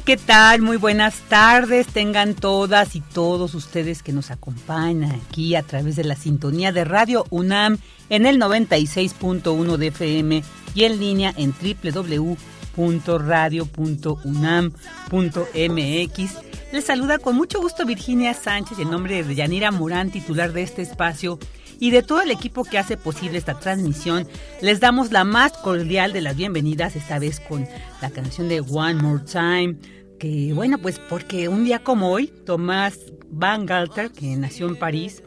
¿Qué tal? Muy buenas tardes. Tengan todas y todos ustedes que nos acompañan aquí a través de la sintonía de Radio UNAM en el 96.1 de FM y en línea en www.radio.unam.mx. Les saluda con mucho gusto Virginia Sánchez en nombre de Yanira Morán, titular de este espacio y de todo el equipo que hace posible esta transmisión, les damos la más cordial de las bienvenidas, esta vez con la canción de One More Time, que bueno, pues porque un día como hoy, Tomás Van Galter, que nació en París,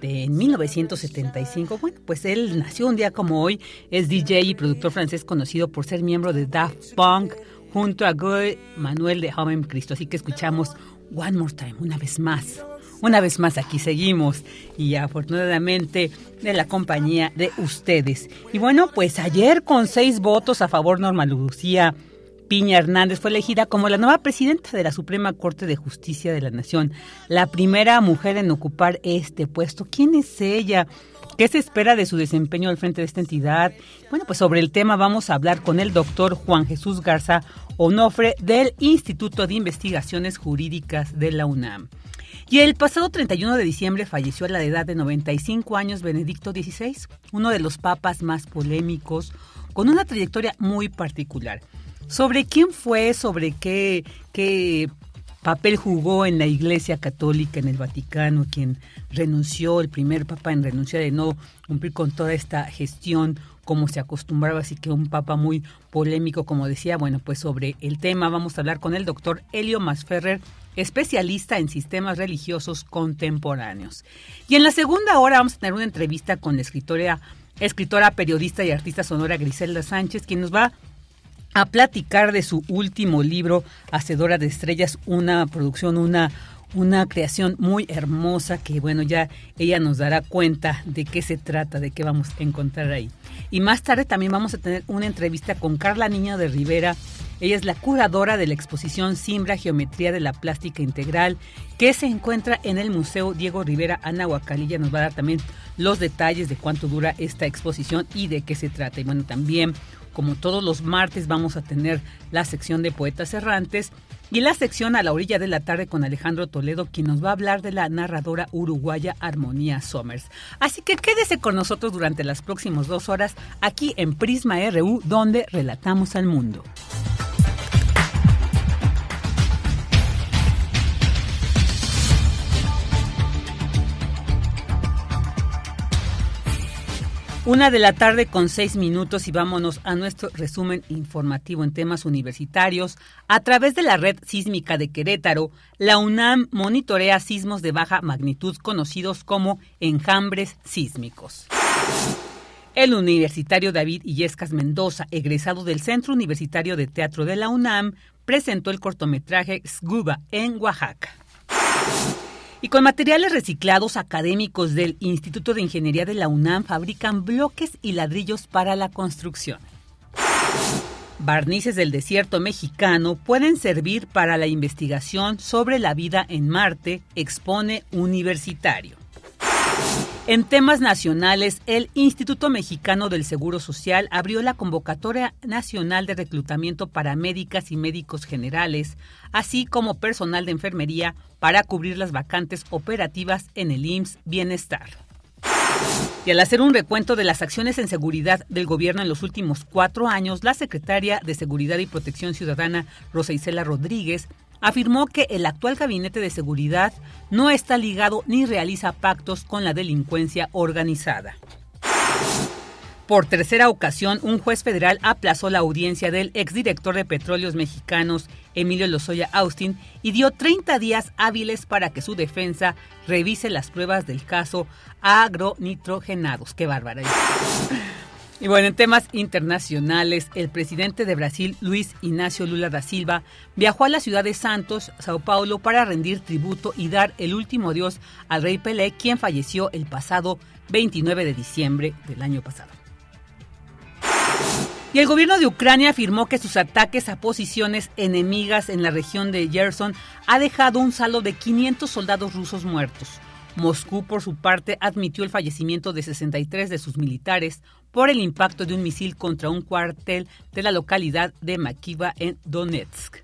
de, en 1975. Bueno, pues él nació un día como hoy, es DJ y productor francés conocido por ser miembro de Daft Punk junto a Guy Manuel de Homem Cristo. Así que escuchamos One More Time, una vez más. Una vez más aquí seguimos y afortunadamente de la compañía de ustedes. Y bueno, pues ayer con seis votos a favor Norma Lucía Piña Hernández fue elegida como la nueva presidenta de la Suprema Corte de Justicia de la Nación, la primera mujer en ocupar este puesto. ¿Quién es ella? ¿Qué se espera de su desempeño al frente de esta entidad? Bueno, pues sobre el tema vamos a hablar con el doctor Juan Jesús Garza Onofre del Instituto de Investigaciones Jurídicas de la UNAM. Y el pasado 31 de diciembre falleció a la edad de 95 años Benedicto XVI, uno de los papas más polémicos, con una trayectoria muy particular. Sobre quién fue, sobre qué, qué papel jugó en la Iglesia Católica, en el Vaticano, quien renunció, el primer papa en renunciar de no cumplir con toda esta gestión como se acostumbraba, así que un papa muy polémico, como decía, bueno, pues sobre el tema vamos a hablar con el doctor Helio Masferrer, especialista en sistemas religiosos contemporáneos. Y en la segunda hora vamos a tener una entrevista con la escritora, escritora, periodista y artista sonora Griselda Sánchez, quien nos va a platicar de su último libro, Hacedora de Estrellas, una producción, una una creación muy hermosa que bueno ya ella nos dará cuenta de qué se trata, de qué vamos a encontrar ahí. Y más tarde también vamos a tener una entrevista con Carla Niño de Rivera. Ella es la curadora de la exposición Simbra Geometría de la Plástica Integral que se encuentra en el Museo Diego Rivera Anahuacalilla. Nos va a dar también los detalles de cuánto dura esta exposición y de qué se trata. Y bueno, también como todos los martes vamos a tener la sección de poetas errantes y la sección a la orilla de la tarde con Alejandro Toledo, quien nos va a hablar de la narradora uruguaya Armonía Somers. Así que quédese con nosotros durante las próximas dos horas aquí en Prisma RU, donde relatamos al mundo. Una de la tarde con seis minutos y vámonos a nuestro resumen informativo en temas universitarios. A través de la red sísmica de Querétaro, la UNAM monitorea sismos de baja magnitud conocidos como enjambres sísmicos. El universitario David Illescas Mendoza, egresado del Centro Universitario de Teatro de la UNAM, presentó el cortometraje Scuba en Oaxaca. Y con materiales reciclados académicos del Instituto de Ingeniería de la UNAM fabrican bloques y ladrillos para la construcción. Barnices del desierto mexicano pueden servir para la investigación sobre la vida en Marte, expone Universitario. En temas nacionales, el Instituto Mexicano del Seguro Social abrió la convocatoria nacional de reclutamiento para médicas y médicos generales, así como personal de enfermería para cubrir las vacantes operativas en el IMSS Bienestar. Y al hacer un recuento de las acciones en seguridad del gobierno en los últimos cuatro años, la secretaria de Seguridad y Protección Ciudadana, Rosa Isela Rodríguez, afirmó que el actual gabinete de seguridad no está ligado ni realiza pactos con la delincuencia organizada. Por tercera ocasión, un juez federal aplazó la audiencia del exdirector de Petróleos Mexicanos, Emilio Lozoya Austin, y dio 30 días hábiles para que su defensa revise las pruebas del caso agronitrogenados. ¡Qué bárbara! Y bueno, en temas internacionales, el presidente de Brasil, Luis Ignacio Lula da Silva, viajó a la ciudad de Santos, Sao Paulo, para rendir tributo y dar el último adiós al rey Pelé, quien falleció el pasado 29 de diciembre del año pasado. Y el gobierno de Ucrania afirmó que sus ataques a posiciones enemigas en la región de Gerson ha dejado un saldo de 500 soldados rusos muertos. Moscú, por su parte, admitió el fallecimiento de 63 de sus militares por el impacto de un misil contra un cuartel de la localidad de Makiva en Donetsk.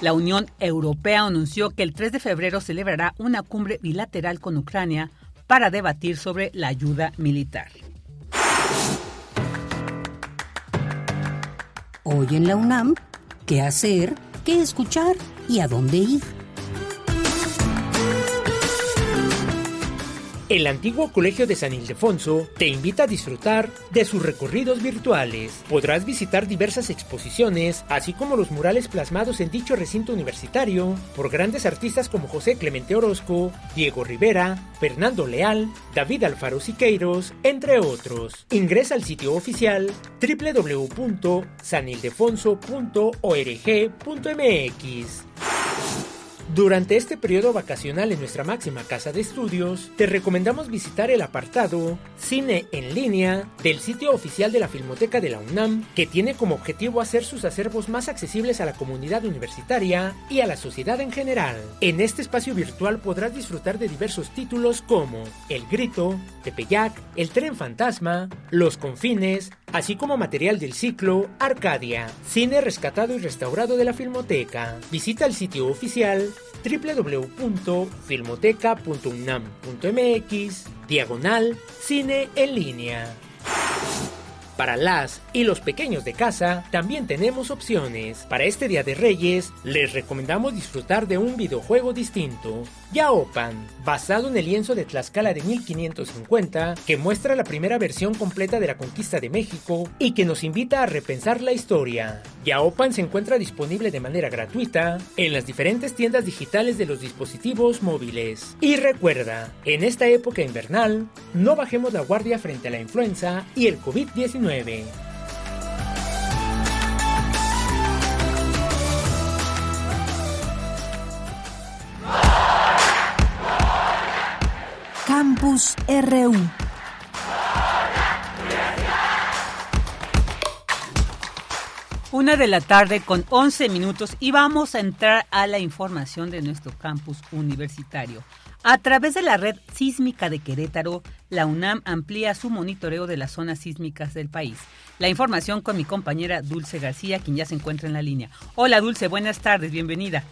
La Unión Europea anunció que el 3 de febrero celebrará una cumbre bilateral con Ucrania para debatir sobre la ayuda militar. Hoy en la UNAM, ¿qué hacer? ¿Qué escuchar? ¿Y a dónde ir? El antiguo Colegio de San Ildefonso te invita a disfrutar de sus recorridos virtuales. Podrás visitar diversas exposiciones, así como los murales plasmados en dicho recinto universitario por grandes artistas como José Clemente Orozco, Diego Rivera, Fernando Leal, David Alfaro Siqueiros, entre otros. Ingresa al sitio oficial www.sanildefonso.org.mx. Durante este periodo vacacional en nuestra máxima casa de estudios, te recomendamos visitar el apartado Cine en línea del sitio oficial de la Filmoteca de la UNAM, que tiene como objetivo hacer sus acervos más accesibles a la comunidad universitaria y a la sociedad en general. En este espacio virtual podrás disfrutar de diversos títulos como El Grito, Tepeyac, El Tren Fantasma, Los Confines, así como material del ciclo Arcadia, cine rescatado y restaurado de la Filmoteca. Visita el sitio oficial www.filmoteca.unam.mx diagonal cine en línea. Para las y los pequeños de casa también tenemos opciones. Para este Día de Reyes les recomendamos disfrutar de un videojuego distinto, Yaopan, basado en el lienzo de Tlaxcala de 1550, que muestra la primera versión completa de la conquista de México y que nos invita a repensar la historia. Yaopan se encuentra disponible de manera gratuita en las diferentes tiendas digitales de los dispositivos móviles. Y recuerda, en esta época invernal, no bajemos la guardia frente a la influenza y el COVID-19 Campus RU. Una de la tarde con 11 minutos y vamos a entrar a la información de nuestro campus universitario. A través de la red sísmica de Querétaro, la UNAM amplía su monitoreo de las zonas sísmicas del país. La información con mi compañera Dulce García, quien ya se encuentra en la línea. Hola Dulce, buenas tardes, bienvenida.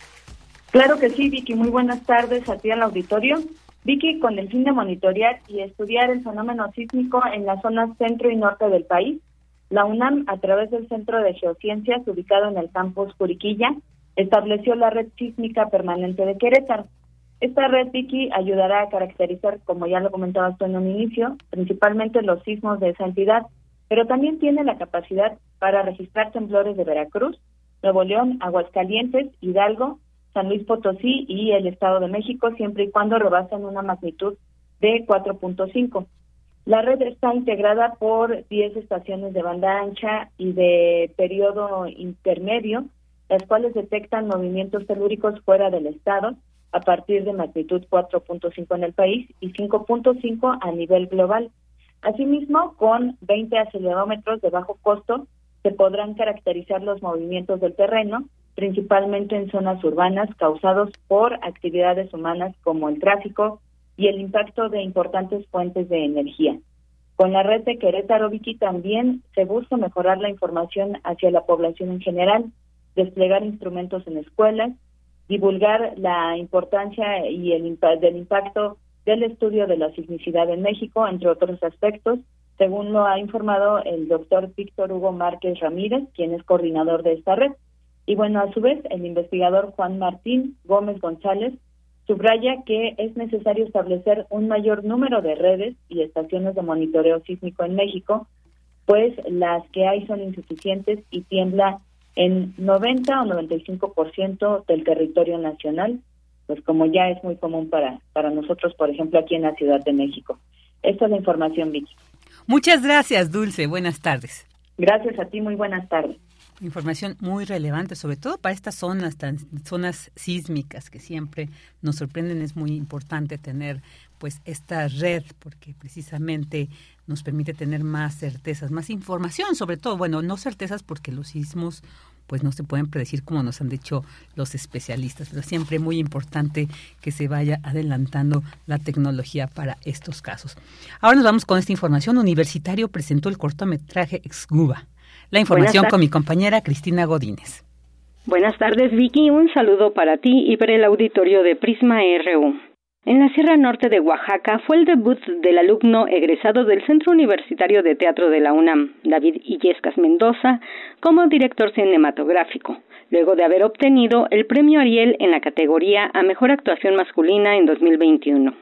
Claro que sí, Vicky, muy buenas tardes a ti al auditorio. Vicky, con el fin de monitorear y estudiar el fenómeno sísmico en la zona centro y norte del país, la UNAM, a través del Centro de Geociencias ubicado en el campus Curiquilla, estableció la red sísmica permanente de Querétaro Esta red Vicky ayudará a caracterizar, como ya lo comentabas tú en un inicio, principalmente los sismos de esa entidad, pero también tiene la capacidad para registrar temblores de Veracruz, Nuevo León, Aguascalientes, Hidalgo, San Luis Potosí y el Estado de México, siempre y cuando rebasen una magnitud de 4.5. La red está integrada por 10 estaciones de banda ancha y de periodo intermedio, las cuales detectan movimientos telúricos fuera del estado a partir de magnitud 4.5 en el país y 5.5 a nivel global. Asimismo, con 20 acelerómetros de bajo costo, se podrán caracterizar los movimientos del terreno, principalmente en zonas urbanas causados por actividades humanas como el tráfico, y el impacto de importantes fuentes de energía. Con la red de Querétaro Vicky también se busca mejorar la información hacia la población en general, desplegar instrumentos en escuelas, divulgar la importancia y el del impacto del estudio de la sismicidad en México, entre otros aspectos, según lo ha informado el doctor Víctor Hugo Márquez Ramírez, quien es coordinador de esta red. Y bueno, a su vez, el investigador Juan Martín Gómez González Subraya que es necesario establecer un mayor número de redes y estaciones de monitoreo sísmico en México, pues las que hay son insuficientes y tiembla en 90 o 95% del territorio nacional, pues como ya es muy común para, para nosotros, por ejemplo, aquí en la Ciudad de México. Esta es la información, Vicky. Muchas gracias, Dulce. Buenas tardes. Gracias a ti, muy buenas tardes. Información muy relevante, sobre todo para estas zonas, tan, zonas sísmicas que siempre nos sorprenden. Es muy importante tener pues esta red porque precisamente nos permite tener más certezas, más información, sobre todo, bueno, no certezas porque los sismos pues no se pueden predecir como nos han dicho los especialistas, pero siempre muy importante que se vaya adelantando la tecnología para estos casos. Ahora nos vamos con esta información. Universitario presentó el cortometraje Exguba la información con mi compañera Cristina Godínez. Buenas tardes, Vicky. Un saludo para ti y para el auditorio de Prisma RU. En la Sierra Norte de Oaxaca fue el debut del alumno egresado del Centro Universitario de Teatro de la UNAM, David Illescas Mendoza, como director cinematográfico, luego de haber obtenido el premio Ariel en la categoría a Mejor Actuación Masculina en 2021.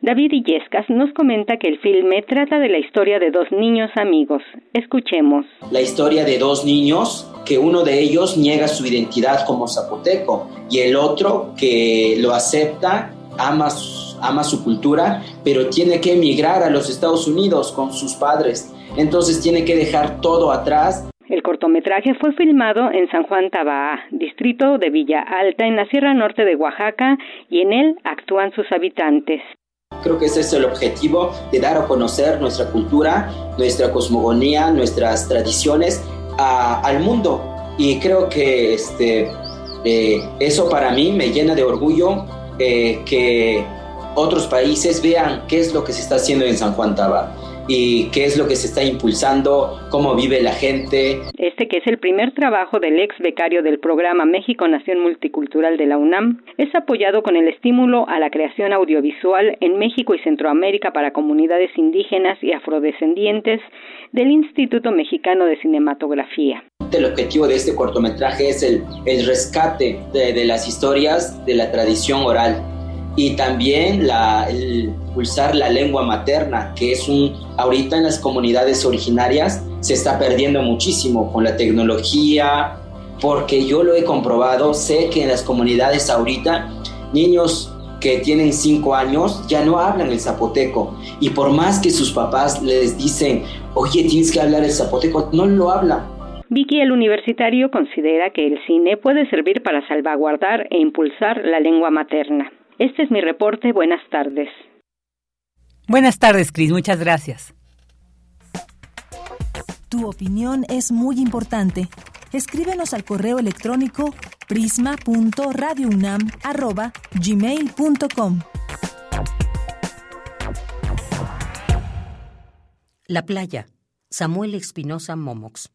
David Illescas nos comenta que el filme trata de la historia de dos niños amigos. Escuchemos. La historia de dos niños que uno de ellos niega su identidad como zapoteco y el otro que lo acepta, ama, ama su cultura, pero tiene que emigrar a los Estados Unidos con sus padres. Entonces tiene que dejar todo atrás el cortometraje fue filmado en San Juan Tabaa, distrito de Villa Alta, en la Sierra Norte de Oaxaca, y en él actúan sus habitantes. Creo que ese es el objetivo de dar a conocer nuestra cultura, nuestra cosmogonía, nuestras tradiciones al mundo. Y creo que este, eh, eso para mí me llena de orgullo eh, que otros países vean qué es lo que se está haciendo en San Juan Taba y qué es lo que se está impulsando, cómo vive la gente. Este que es el primer trabajo del ex becario del programa México Nación Multicultural de la UNAM, es apoyado con el estímulo a la creación audiovisual en México y Centroamérica para comunidades indígenas y afrodescendientes del Instituto Mexicano de Cinematografía. El objetivo de este cortometraje es el, el rescate de, de las historias de la tradición oral y también la, el pulsar la lengua materna, que es un, ahorita en las comunidades originarias se está perdiendo muchísimo con la tecnología, porque yo lo he comprobado, sé que en las comunidades ahorita niños que tienen cinco años ya no hablan el zapoteco y por más que sus papás les dicen, oye, tienes que hablar el zapoteco, no lo hablan. Vicky, el universitario, considera que el cine puede servir para salvaguardar e impulsar la lengua materna. Este es mi reporte. Buenas tardes. Buenas tardes, Cris. Muchas gracias. Tu opinión es muy importante. Escríbenos al correo electrónico prisma.radiounam@gmail.com. La playa. Samuel Espinosa Momox.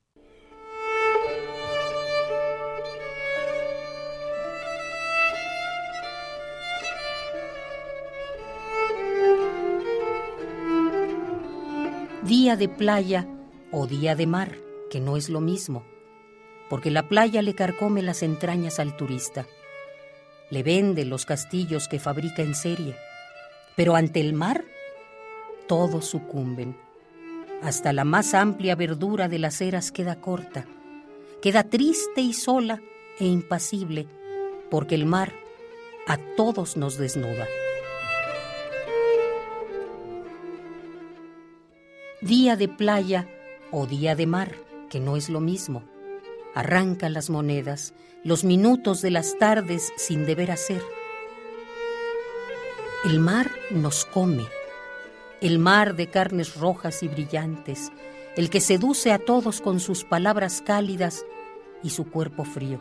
Día de playa o día de mar, que no es lo mismo, porque la playa le carcome las entrañas al turista. le vende los castillos que fabrica en serie. Pero ante el mar, todos sucumben. Hasta la más amplia verdura de las eras queda corta, queda triste y sola e impasible, porque el mar a todos nos desnuda. Día de playa o día de mar, que no es lo mismo. Arranca las monedas, los minutos de las tardes sin deber hacer. El mar nos come, el mar de carnes rojas y brillantes, el que seduce a todos con sus palabras cálidas y su cuerpo frío.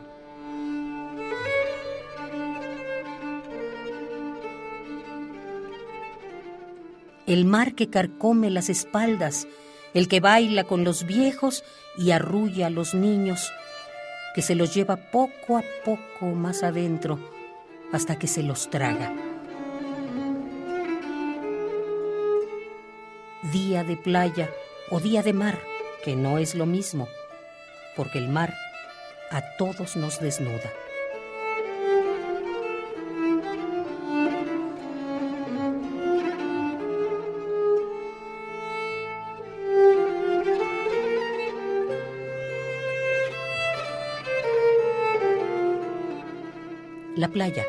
El mar que carcome las espaldas, el que baila con los viejos y arrulla a los niños, que se los lleva poco a poco más adentro hasta que se los traga. Día de playa o día de mar, que no es lo mismo, porque el mar a todos nos desnuda. La playa,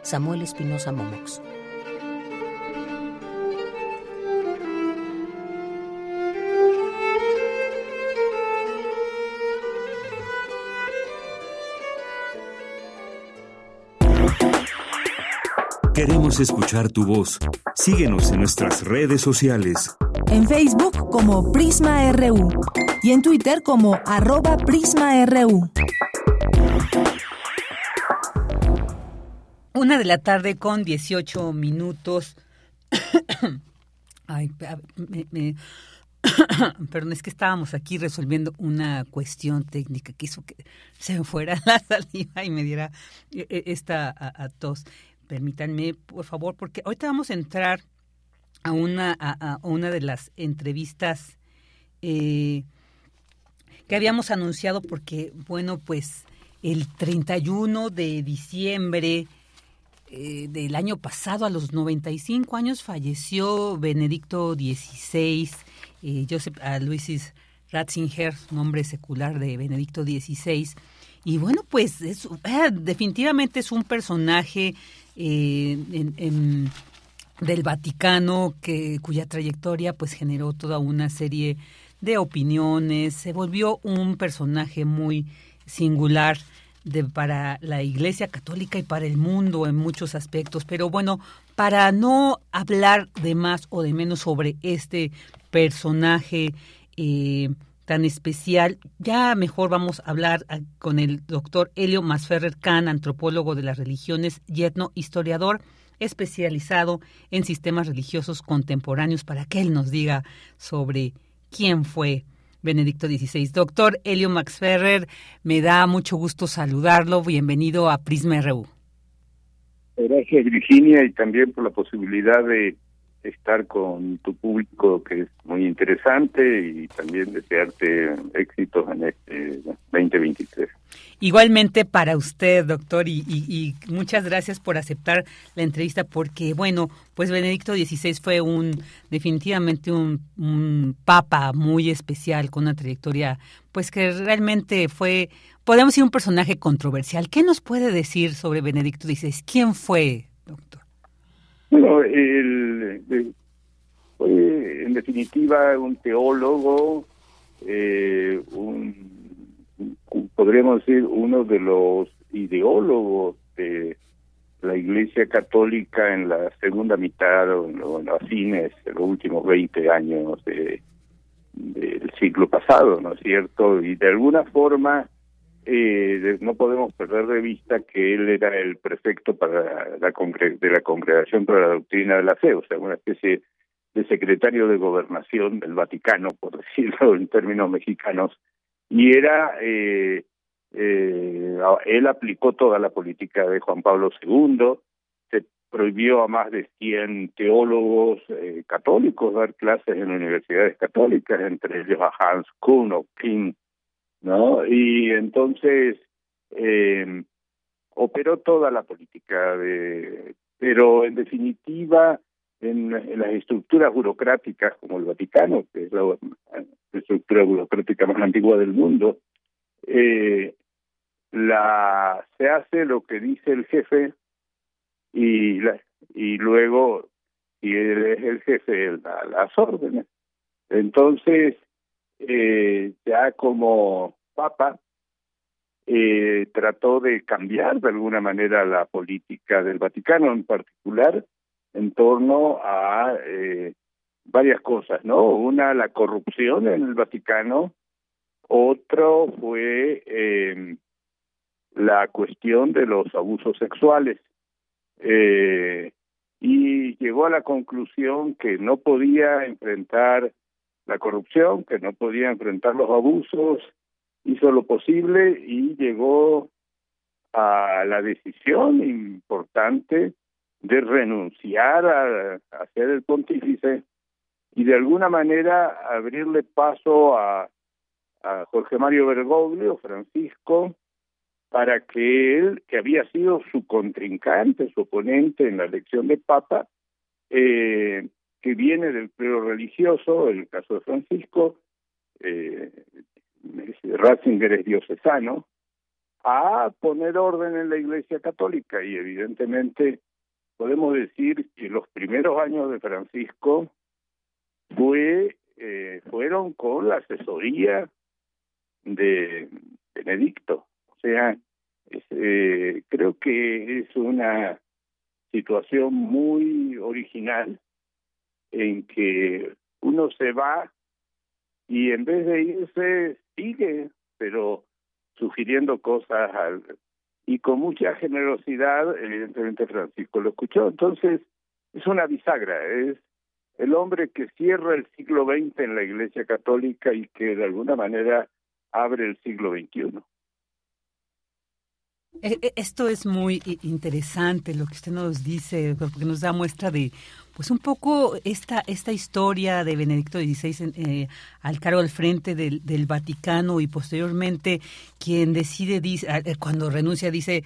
Samuel Espinosa Momox. Queremos escuchar tu voz. Síguenos en nuestras redes sociales. En Facebook como Prisma RU y en Twitter como arroba PrismaRU. Una de la tarde con 18 minutos. Ay, me, perdón, es que estábamos aquí resolviendo una cuestión técnica que hizo que se me fuera la saliva y me diera e, e, esta a tos permítanme, por favor, porque ahorita vamos a entrar a una, a, una de las entrevistas eh, que habíamos anunciado porque, bueno, pues el 31 de diciembre eh, del año pasado, a los 95 años, falleció Benedicto XVI, eh, Joseph Ratzinger, nombre secular de Benedicto XVI. Y bueno, pues es, definitivamente es un personaje eh, del Vaticano, que, cuya trayectoria pues generó toda una serie de opiniones, se volvió un personaje muy singular de, para la Iglesia Católica y para el mundo en muchos aspectos. Pero bueno, para no hablar de más o de menos sobre este personaje eh, tan especial, ya mejor vamos a hablar ah, con el doctor Helio Masferrer Kahn, antropólogo de las religiones y etnohistoriador especializado en sistemas religiosos contemporáneos, para que él nos diga sobre quién fue Benedicto XVI. Doctor Helio Max Ferrer, me da mucho gusto saludarlo. Bienvenido a Prisma RU. Gracias, Virginia, y también por la posibilidad de estar con tu público que es muy interesante y también desearte éxitos en este 2023. Igualmente para usted, doctor, y, muchas gracias por aceptar la entrevista porque, bueno, pues Benedicto XVI fue un definitivamente un, un papa muy especial con una trayectoria, pues que realmente fue, podemos decir, un personaje controversial. ¿Qué nos puede decir sobre Benedicto XVI? ¿Quién fue, doctor? Bueno, el, fue en definitiva un teólogo, eh, un, podríamos decir uno de los ideólogos de la Iglesia Católica en la segunda mitad o en, los fines de los últimos 20 años de, del siglo pasado, ¿no es cierto? Y de alguna forma eh, no podemos perder de vista que él era el prefecto para la de la Congregación para la Doctrina de la Fe, o sea, una especie de secretario de gobernación del Vaticano, por decirlo en términos mexicanos, y era eh, eh, él aplicó toda la política de Juan Pablo II, se prohibió a más de 100 teólogos eh, católicos dar clases en universidades católicas, entre ellos a Hans Kuhn o King ¿no? Y entonces, eh, operó toda la política, de, pero en definitiva en, las estructuras burocráticas como el Vaticano, que es la, estructura burocrática más antigua del mundo, eh, la se hace lo que dice el jefe y la, y luego y el jefe da las órdenes entonces eh, ya como papa eh, trató de cambiar de alguna manera la política del Vaticano en particular en torno a eh, varias cosas, ¿no? Una, la corrupción en el Vaticano, otro fue eh, la cuestión de los abusos sexuales. Eh, y llegó a la conclusión que no podía enfrentar la corrupción, que no podía enfrentar los abusos, hizo lo posible y llegó a la decisión importante de renunciar a, ser el pontífice y de alguna manera abrirle paso a, a Jorge Mario Bergoglio, Francisco, para que él, que había sido su contrincante, su oponente en la elección de Papa, eh, que viene del clero religioso, el caso de Francisco, eh, Ratzinger es diocesano, a poner orden en la Iglesia Católica y evidentemente podemos decir que los primeros años de Francisco fue eh, fueron con la asesoría de Benedicto. O sea, eh, creo que es una situación muy original en que uno se va y en vez de irse sigue, pero sugiriendo cosas al, y con mucha generosidad, evidentemente Francisco lo escuchó. Entonces, es una bisagra, es el hombre que cierra el siglo XX en la Iglesia Católica y que de alguna manera abre el siglo XXI. E, e, esto es muy interesante lo que usted nos dice, porque nos da muestra de, pues un poco esta esta historia de Benedicto XVI eh, al cargo al frente del, del Vaticano y posteriormente quien decide, dice, eh, cuando renuncia, dice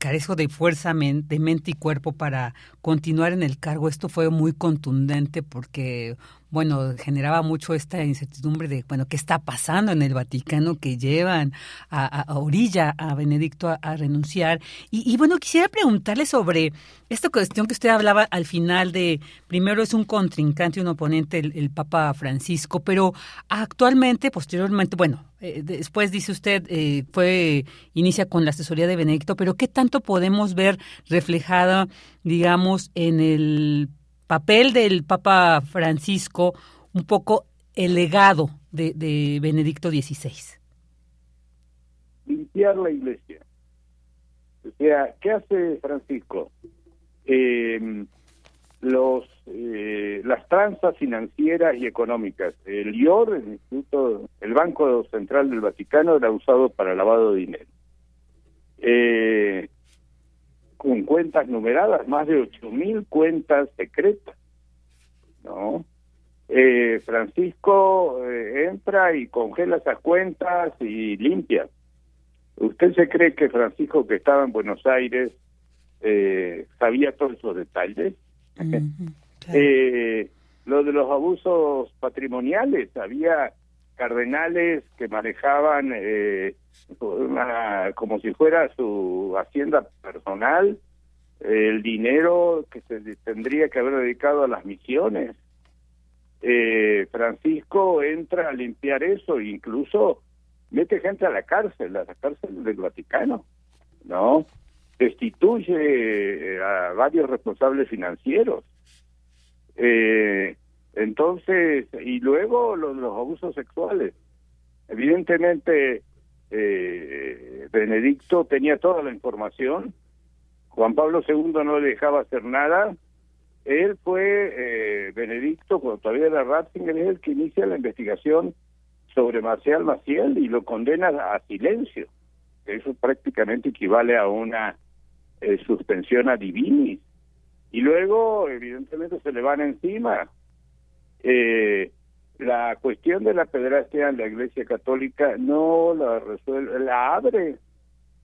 carezco de fuerza de mente y cuerpo para continuar en el cargo. Esto fue muy contundente porque bueno, generaba mucho esta incertidumbre de, bueno, ¿qué está pasando en el Vaticano que llevan a, orilla a Benedicto a, renunciar? Y, bueno, quisiera preguntarle sobre esta cuestión que usted hablaba al final de, primero es un contrincante y un oponente el, Papa Francisco, pero actualmente, posteriormente, bueno, eh, después dice usted, eh, fue, inicia con la asesoría de Benedicto, pero ¿qué tanto podemos ver reflejada, digamos, en el papel del Papa Francisco, un poco el legado de, de Benedicto XVI. Limpiar la iglesia. O sea, ¿qué hace Francisco? Eh, los eh, las tranzas financieras y económicas. El IOR, el Instituto, el Banco Central del Vaticano, era usado para lavado de dinero. Eh, con cuentas numeradas, más de 8.000 cuentas secretas, ¿no? Eh, Francisco eh, entra y congela esas cuentas y limpia. ¿Usted se cree que Francisco, que estaba en Buenos Aires, eh, sabía todos esos detalles? lo de los abusos patrimoniales, había cardenales que manejaban eh, como si fuera su hacienda personal el dinero que se tendría que haber dedicado a las misiones. Eh, Francisco entra a limpiar eso incluso mete gente a la cárcel, a la cárcel del Vaticano, ¿no? Destituye eh, a varios responsables financieros. Eh, entonces, y luego los, los abusos sexuales. Evidentemente, eh, Benedicto tenía toda la información. Juan Pablo II no le dejaba hacer nada. Él fue, eh, Benedicto, cuando todavía era Ratzinger, es el que inicia la investigación sobre Marcial Maciel y lo condena a silencio. Eso prácticamente equivale a una eh, suspensión a divinis. Y luego, evidentemente, se le van encima eh, la cuestión de la pederastia en la Iglesia Católica no la resuelve, la abre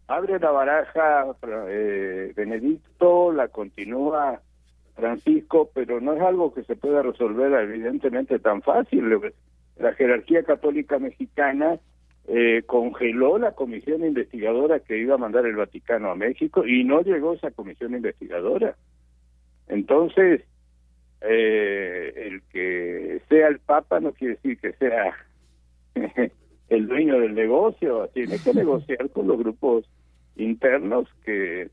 abre la baraja eh, Benedicto, la continúa Francisco, pero no es algo que se pueda resolver evidentemente tan fácil. La jerarquía católica mexicana eh, congeló la comisión investigadora que iba a mandar el Vaticano a México y no llegó esa comisión investigadora. Entonces, eh, el que sea el Papa no quiere decir que sea el dueño del negocio, tiene que negociar con los grupos internos que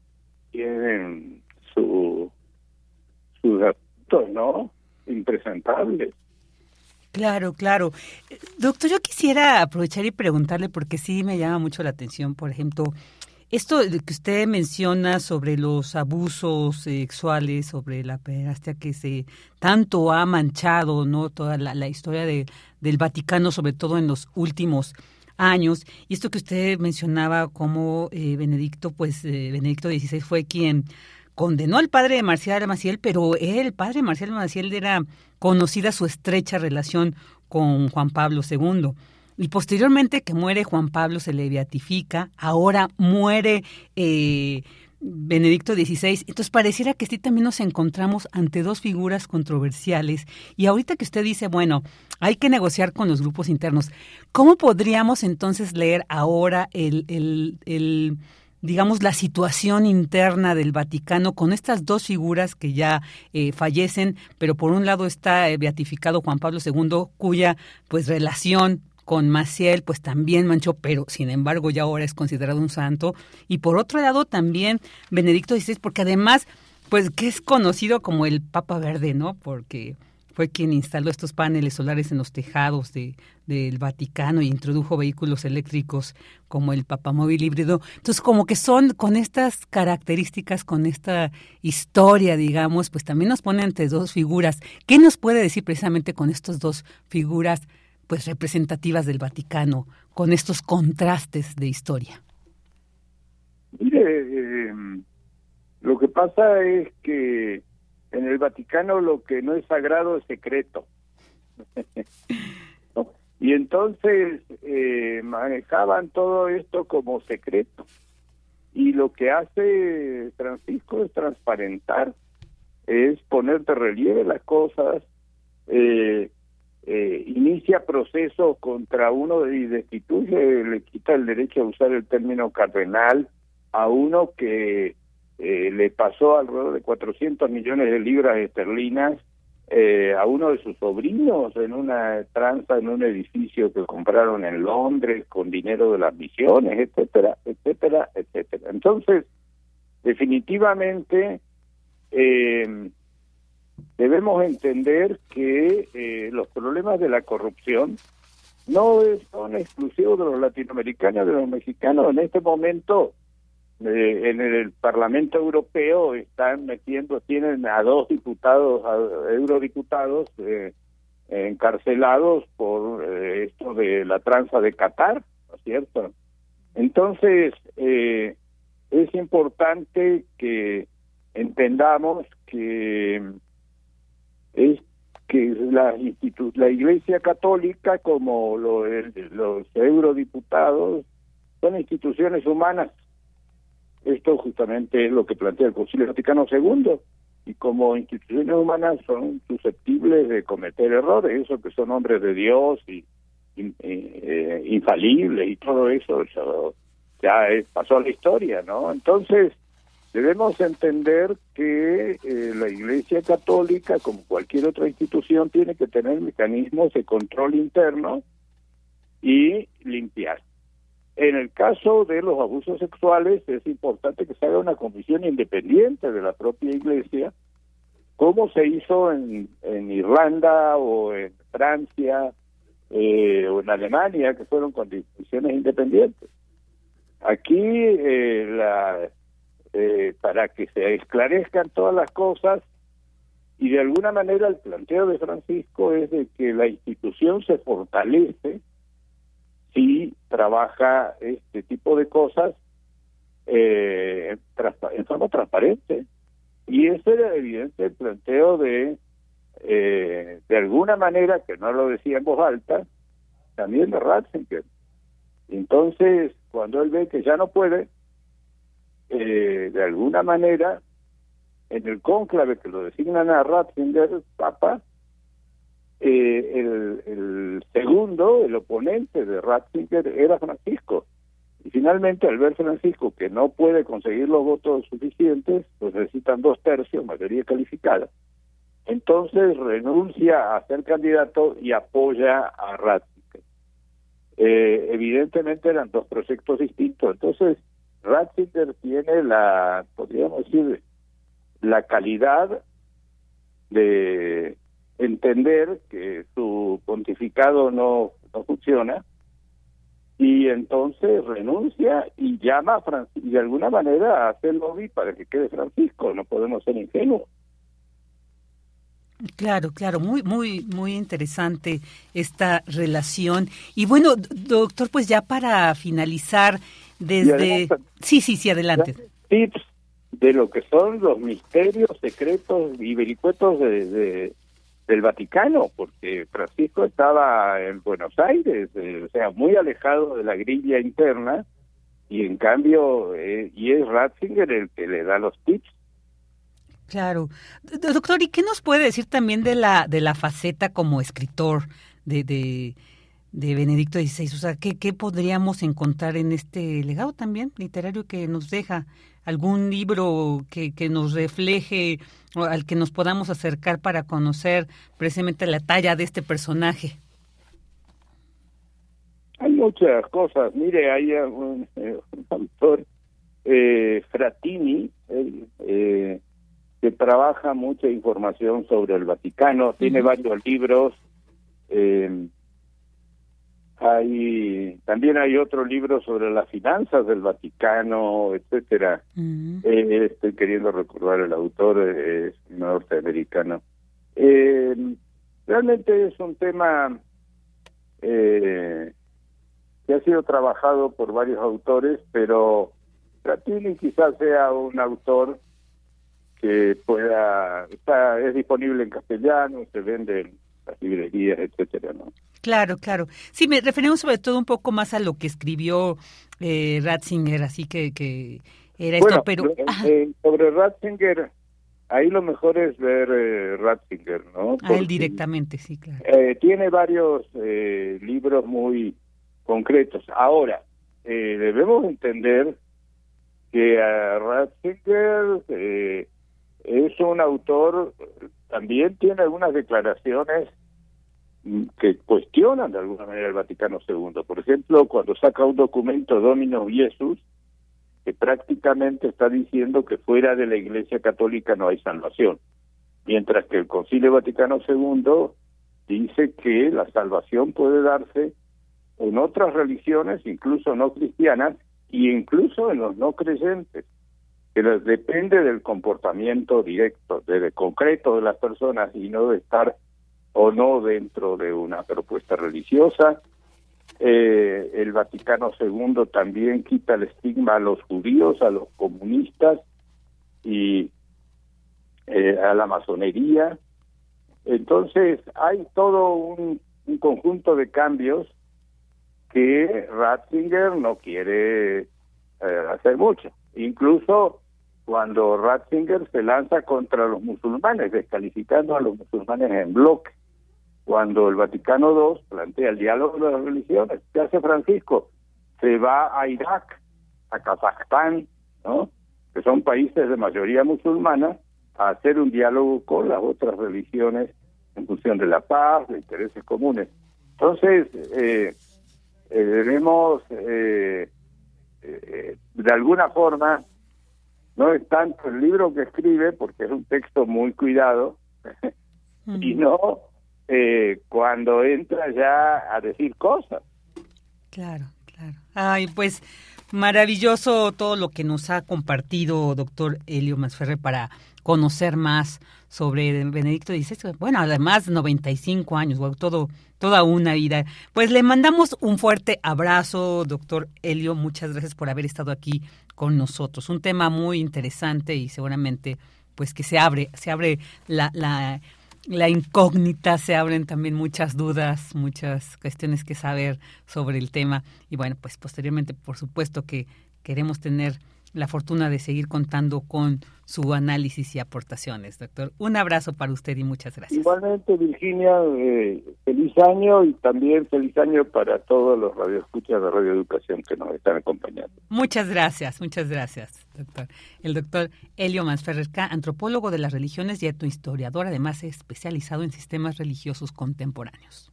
tienen su sus asuntos, ¿no? Impresentables. Claro, claro. Doctor, yo quisiera aprovechar y preguntarle, porque sí me llama mucho la atención, por ejemplo, esto que usted menciona sobre los abusos sexuales, sobre la pederastia que se tanto ha manchado, ¿no? Toda la, historia de, del Vaticano, sobre todo en los últimos años. Y esto que usted mencionaba como eh, Benedicto, pues eh, Benedicto XVI fue quien condenó al padre de Marcial Maciel, pero el padre Marcial Maciel, era conocida su estrecha relación con Juan Pablo II. Y posteriormente que muere Juan Pablo se le beatifica, ahora muere eh, Benedicto XVI. Entonces pareciera que sí también nos encontramos ante dos figuras controversiales. Y ahorita que usted dice, bueno, hay que negociar con los grupos internos, ¿cómo podríamos entonces leer ahora el, el, digamos, la situación interna del Vaticano con estas dos figuras que ya eh, fallecen, pero por un lado está eh, beatificado Juan Pablo II, cuya pues relación con Maciel pues también manchó, pero sin embargo ya ahora es considerado un santo, y por otro lado también Benedicto XVI, porque además pues que es conocido como el Papa Verde, ¿no? Porque fue quien instaló estos paneles solares en los tejados de, del Vaticano y introdujo vehículos eléctricos como el papamóvil híbrido. Entonces, como que son con estas características, con esta historia, digamos, pues también nos pone entre dos figuras. ¿Qué nos puede decir precisamente con estas dos figuras pues representativas del Vaticano, con estos contrastes de historia? Mire, eh, lo que pasa es que en el Vaticano lo que no es sagrado es secreto. Y entonces eh, manejaban todo esto como secreto. Y lo que hace Francisco es transparentar, es poner de relieve las cosas, eh, eh, inicia procesos contra uno y destituye, le quita el derecho a usar el término cardenal a uno que eh, le pasó alrededor de 400 millones de libras esterlinas eh, a uno de sus sobrinos en una tranza en un edificio que compraron en Londres con dinero de las misiones, etcétera, etcétera, etcétera. Entonces, definitivamente eh, debemos entender que los problemas de la corrupción no son exclusivos de los latinoamericanos, de los mexicanos. En este momento eh, en el Parlamento Europeo están metiendo, tienen a dos diputados, eurodiputados eh, encarcelados por eh, esto de la tranza de Qatar, ¿no es cierto? Entonces, es importante que entendamos que es que la, la Iglesia Católica como los eurodiputados son instituciones humanas esto justamente es lo que plantea el Concilio Vaticano II. Y como instituciones humanas son susceptibles de cometer errores, eso que son hombres de Dios y, eh, infalibles y todo eso, ya pasó a la historia, ¿no? Entonces, debemos entender que eh, la Iglesia Católica, como cualquier otra institución, tiene que tener mecanismos de control interno y limpiar. En el caso de los abusos sexuales es importante que se haga una comisión independiente de la propia Iglesia, como se hizo en, Irlanda o en Francia eh, o en Alemania, que fueron condiciones independientes. Aquí, eh, la, eh, para que se esclarezcan todas las cosas, y de alguna manera el planteo de Francisco es de que la institución se fortalece sí trabaja este tipo de cosas eh, en forma transparente. Y ese era evidente el planteo de, eh, de alguna manera, que no lo decía en voz alta, también de Ratzinger. Entonces, cuando él ve que ya no puede, eh, de alguna manera, en el cónclave que lo designan a Ratzinger, Papa, eh, el, segundo, el oponente de Ratzinger, era Francisco. Y finalmente, al ver Francisco que no puede conseguir los votos suficientes, pues necesitan dos tercios, mayoría calificada. Entonces renuncia a ser candidato y apoya a Ratzinger. Eh, evidentemente eran dos proyectos distintos. Entonces, Ratzinger tiene la, podríamos decir, la calidad de entender que su pontificado no, no funciona y entonces renuncia y llama a Francisco, y de alguna manera hace lobby para que quede Francisco, no podemos ser ingenuos. Claro, claro, muy, muy, muy interesante esta relación. Y bueno, doctor, pues ya para finalizar, desde... Sí, sí, sí, adelante. Tips de lo que son los misterios secretos y vericuetos de, del Vaticano, porque Francisco estaba en Buenos Aires, eh, o sea, muy alejado de la grilla interna, y en cambio, eh, y es Ratzinger el que le da los tips. Claro. Doctor, ¿y qué nos puede decir también de la, de la faceta como escritor de, de, de Benedicto XVI? O sea, ¿qué, ¿qué podríamos encontrar en este legado también literario que nos deja? ¿Algún libro que, que nos refleje o al que nos podamos acercar para conocer precisamente la talla de este personaje? Hay muchas cosas. Mire, hay un, eh, autor, eh, Fratini, eh, que trabaja mucha información sobre el Vaticano, tiene varios libros. Eh, hay también hay otro libro sobre las finanzas del Vaticano, etcétera. Eh, estoy queriendo recordar el autor es norteamericano. Eh, realmente es un tema eh, que ha sido trabajado por varios autores, pero Fratini quizás sea un autor que pueda, está, es disponible en castellano, se vende en las librerías, etcétera, ¿no? Claro, claro. Sí, me referimos sobre todo un poco más a lo que escribió eh, Ratzinger, así que, que era esto, pero... Eh, eh, sobre Ratzinger, ahí lo mejor es ver eh, Ratzinger, ¿no? a él directamente, sí, claro. Eh, tiene varios eh, libros muy concretos. Ahora, debemos entender que a Ratzinger eh, es un autor, también tiene algunas declaraciones que cuestionan de alguna manera el Vaticano II. Por ejemplo, cuando saca un documento Domino Jesús, que prácticamente está diciendo que fuera de la Iglesia Católica no hay salvación, mientras que el Concilio Vaticano II dice que la salvación puede darse en otras religiones, incluso no cristianas, e incluso en los no creyentes que depende del comportamiento directo, de, concreto de las personas y no de estar o no dentro de una propuesta religiosa. Eh, el Vaticano II también quita el estigma a los judíos, a los comunistas y eh, a la masonería. Entonces hay todo un, un conjunto de cambios que Ratzinger no quiere eh, hacer mucho. Incluso cuando Ratzinger se lanza contra los musulmanes, descalificando a los musulmanes en bloque. Cuando el Vaticano II plantea el diálogo de las religiones, ¿qué hace Francisco? Se va a Irak, a Kazajstán, ¿no? que son países de mayoría musulmana, a hacer un diálogo con las otras religiones en función de la paz, de intereses comunes. Entonces, eh, eh debemos, eh, eh, de alguna forma, no es tanto el libro que escribe, porque es un texto muy cuidado, sino eh, cuando entra ya a decir cosas. Claro, claro. Ay, pues maravilloso todo lo que nos ha compartido doctor Helio Masferre para conocer más sobre Benedicto XVI. Bueno, además 95 años, todo, toda una vida. Pues le mandamos un fuerte abrazo, doctor Helio. Muchas gracias por haber estado aquí con nosotros. Un tema muy interesante y seguramente pues que se abre, se abre la, la, la incógnita, se abren también muchas dudas, muchas cuestiones que saber sobre el tema. Y bueno, pues posteriormente, por supuesto que queremos tener la fortuna de seguir contando con su análisis y aportaciones, doctor. Un abrazo para usted y muchas gracias. Igualmente, Virginia, eh, feliz año y también feliz año para todos los radioescuchas de Radio Educación que nos están acompañando. Muchas gracias, muchas gracias, doctor. El doctor Helio Mansferrerca, antropólogo de las religiones y etnohistoriador, además especializado en sistemas religiosos contemporáneos.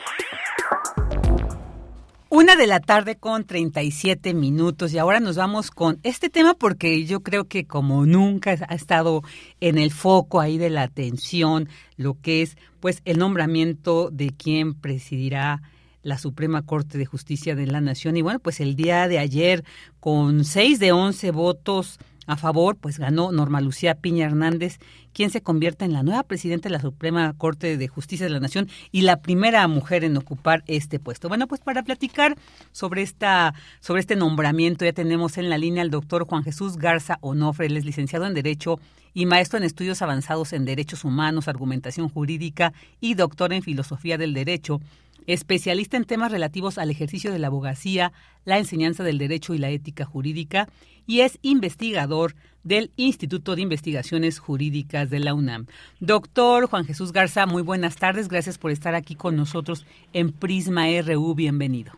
Una de la tarde con 37 minutos y ahora nos vamos con este tema porque yo creo que como nunca ha estado en el foco ahí de la atención lo que es pues el nombramiento de quien presidirá la Suprema Corte de Justicia de la Nación. Y bueno pues el día de ayer con 6 de 11 votos a favor, pues ganó Norma Lucía Piña Hernández, quien se convierte en la nueva presidenta de la Suprema Corte de Justicia de la Nación y la primera mujer en ocupar este puesto. Bueno, pues para platicar sobre esta sobre este nombramiento ya tenemos en la línea al doctor Juan Jesús Garza Onofre, él es licenciado en Derecho y maestro en estudios avanzados en Derechos Humanos, Argumentación Jurídica y doctor en Filosofía del Derecho especialista en temas relativos al ejercicio de la abogacía, la enseñanza del derecho y la ética jurídica, y es investigador del Instituto de Investigaciones Jurídicas de la UNAM. Doctor Juan Jesús Garza, muy buenas tardes, gracias por estar aquí con nosotros en Prisma RU, bienvenido.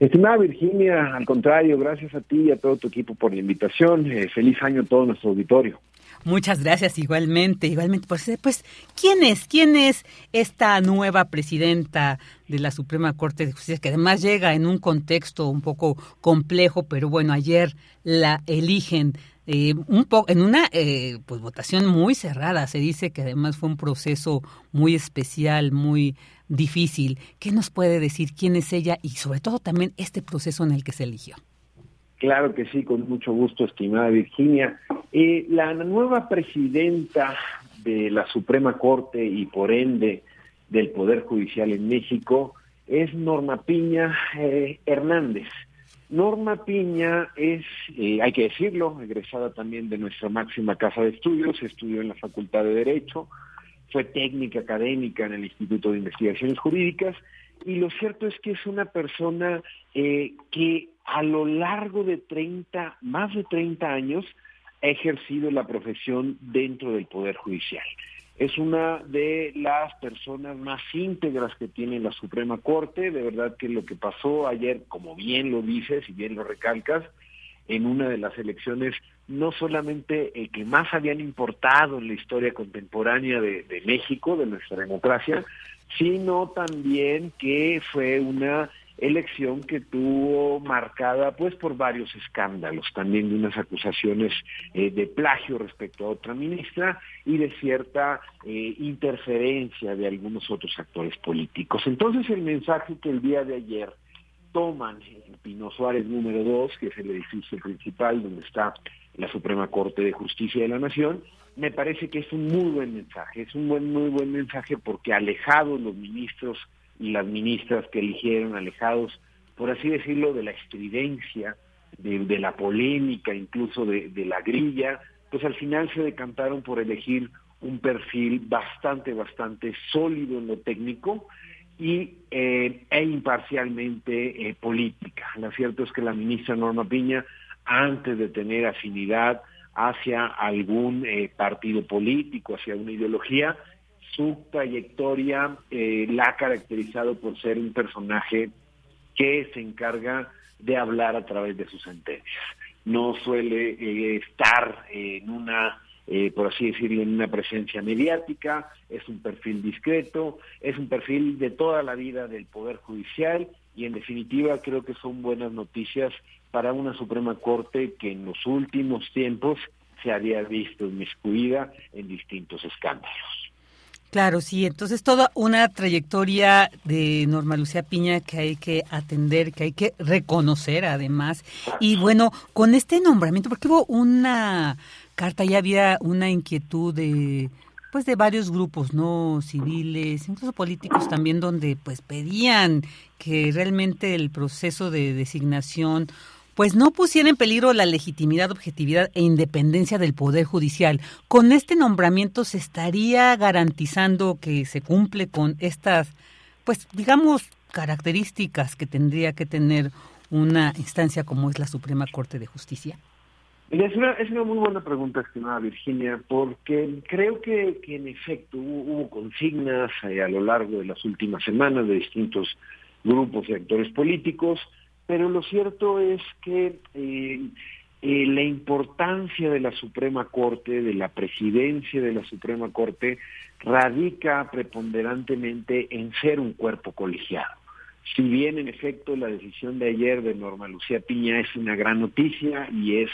Estimada Virginia, al contrario, gracias a ti y a todo tu equipo por la invitación. Eh, feliz año a todo nuestro auditorio. Muchas gracias, igualmente, igualmente. Pues, pues, ¿quién es? ¿Quién es esta nueva presidenta de la Suprema Corte de Justicia, que además llega en un contexto un poco complejo, pero bueno, ayer la eligen eh, un poco en una eh, pues votación muy cerrada. Se dice que además fue un proceso muy especial, muy difícil. ¿Qué nos puede decir quién es ella y sobre todo también este proceso en el que se eligió? Claro que sí, con mucho gusto, estimada Virginia. Eh, la nueva presidenta de la Suprema Corte y por ende del Poder Judicial en México es Norma Piña eh, Hernández. Norma Piña es, eh, hay que decirlo, egresada también de nuestra máxima casa de estudios, estudió en la Facultad de Derecho, fue técnica académica en el Instituto de Investigaciones Jurídicas y lo cierto es que es una persona que a lo largo de 30, más de 30 años, ha ejercido la profesión dentro del Poder Judicial. Es una de las personas más íntegras que tiene la Suprema Corte. De verdad que lo que pasó ayer, como bien lo dices y bien lo recalcas, en una de las elecciones no solamente el que más habían importado en la historia contemporánea de, de México, de nuestra democracia, sino también que fue una elección que tuvo marcada pues por varios escándalos, también de unas acusaciones eh, de plagio respecto a otra ministra y de cierta eh, interferencia de algunos otros actores políticos. Entonces el mensaje que el día de ayer toman en Pino Suárez número 2, que es el edificio principal donde está la Suprema Corte de Justicia de la Nación, me parece que es un muy buen mensaje, es un buen, muy buen mensaje porque alejados los ministros y las ministras que eligieron alejados, por así decirlo, de la estridencia, de, la polémica, incluso de, la grilla, pues al final se decantaron por elegir un perfil bastante, bastante sólido en lo técnico y eh, e imparcialmente eh, política. Lo cierto es que la ministra Norma Piña, antes de tener afinidad hacia algún eh, partido político, hacia una ideología, su trayectoria eh, la ha caracterizado por ser un personaje que se encarga de hablar a través de sus sentencias. No suele eh, estar en una, eh, por así decirlo, en una presencia mediática, es un perfil discreto, es un perfil de toda la vida del Poder Judicial y en definitiva creo que son buenas noticias para una Suprema Corte que en los últimos tiempos se había visto inmiscuida en distintos escándalos. Claro, sí, entonces toda una trayectoria de Norma Lucía Piña que hay que atender, que hay que reconocer además. Y bueno, con este nombramiento, porque hubo una carta, ya había una inquietud de pues de varios grupos, ¿no? civiles, incluso políticos también donde pues pedían que realmente el proceso de designación pues no pusiera en peligro la legitimidad, objetividad e independencia del Poder Judicial. Con este nombramiento se estaría garantizando que se cumple con estas, pues digamos, características que tendría que tener una instancia como es la Suprema Corte de Justicia. Es una, es una muy buena pregunta, estimada Virginia, porque creo que, en efecto hubo, consignas eh, a lo largo de las últimas semanas de distintos grupos y actores políticos pero lo cierto es que eh, eh, la importancia de la Suprema Corte, de la presidencia de la Suprema Corte, radica preponderantemente en ser un cuerpo colegiado. Si bien en efecto la decisión de ayer de Norma Lucía Piña es una gran noticia y es,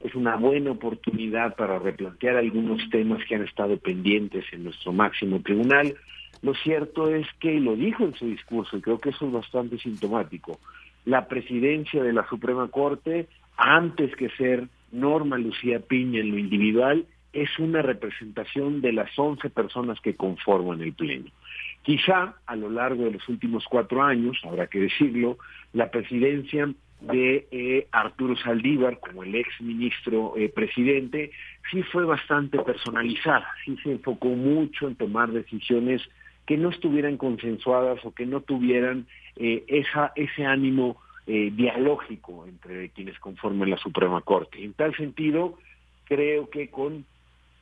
es una buena oportunidad para replantear algunos temas que han estado pendientes en nuestro máximo tribunal, lo cierto es que, lo dijo en su discurso, y creo que eso es bastante sintomático, la presidencia de la Suprema Corte, antes que ser Norma Lucía Piña en lo individual, es una representación de las 11 personas que conforman el Pleno. Quizá a lo largo de los últimos cuatro años, habrá que decirlo, la presidencia de eh, Arturo Saldívar como el ex ministro eh, presidente sí fue bastante personalizada, sí se enfocó mucho en tomar decisiones que no estuvieran consensuadas o que no tuvieran eh, esa, ese ánimo eh, dialógico entre quienes conforman la Suprema Corte. En tal sentido, creo que con,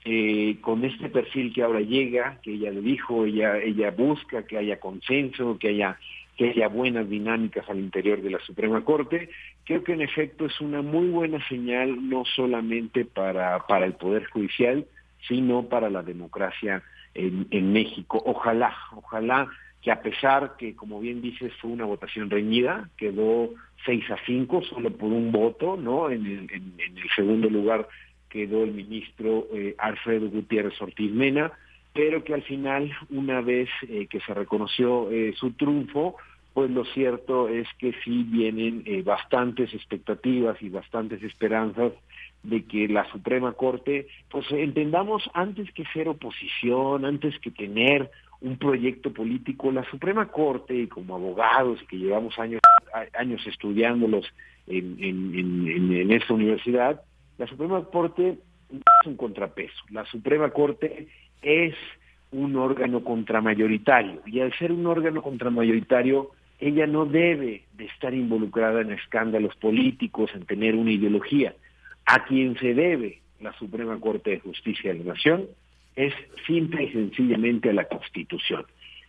eh, con este perfil que ahora llega, que ella lo dijo, ella, ella busca que haya consenso, que haya que haya buenas dinámicas al interior de la Suprema Corte, creo que en efecto es una muy buena señal no solamente para, para el Poder Judicial, sino para la democracia en, México. Ojalá, ojalá que a pesar que, como bien dices, fue una votación reñida, quedó 6 a 5 solo por un voto, ¿no? En el, en, el segundo lugar quedó el ministro eh, Alfredo Gutiérrez Ortiz Mena, pero que al final, una vez eh, que se reconoció eh, su triunfo, pues lo cierto es que sí vienen bastantes expectativas y bastantes esperanzas de que la Suprema Corte, pues entendamos antes que ser oposición, antes que tener un proyecto político, la Suprema Corte, como abogados que llevamos años, años estudiándolos en, en, en, esta universidad, la Suprema Corte es un contrapeso. La Suprema Corte es un órgano contramayoritario y al ser un órgano contramayoritario, ella no debe de estar involucrada en escándalos políticos, en tener una ideología a quien se debe la Suprema Corte de Justicia de la Nación es simple y sencillamente a la Constitución.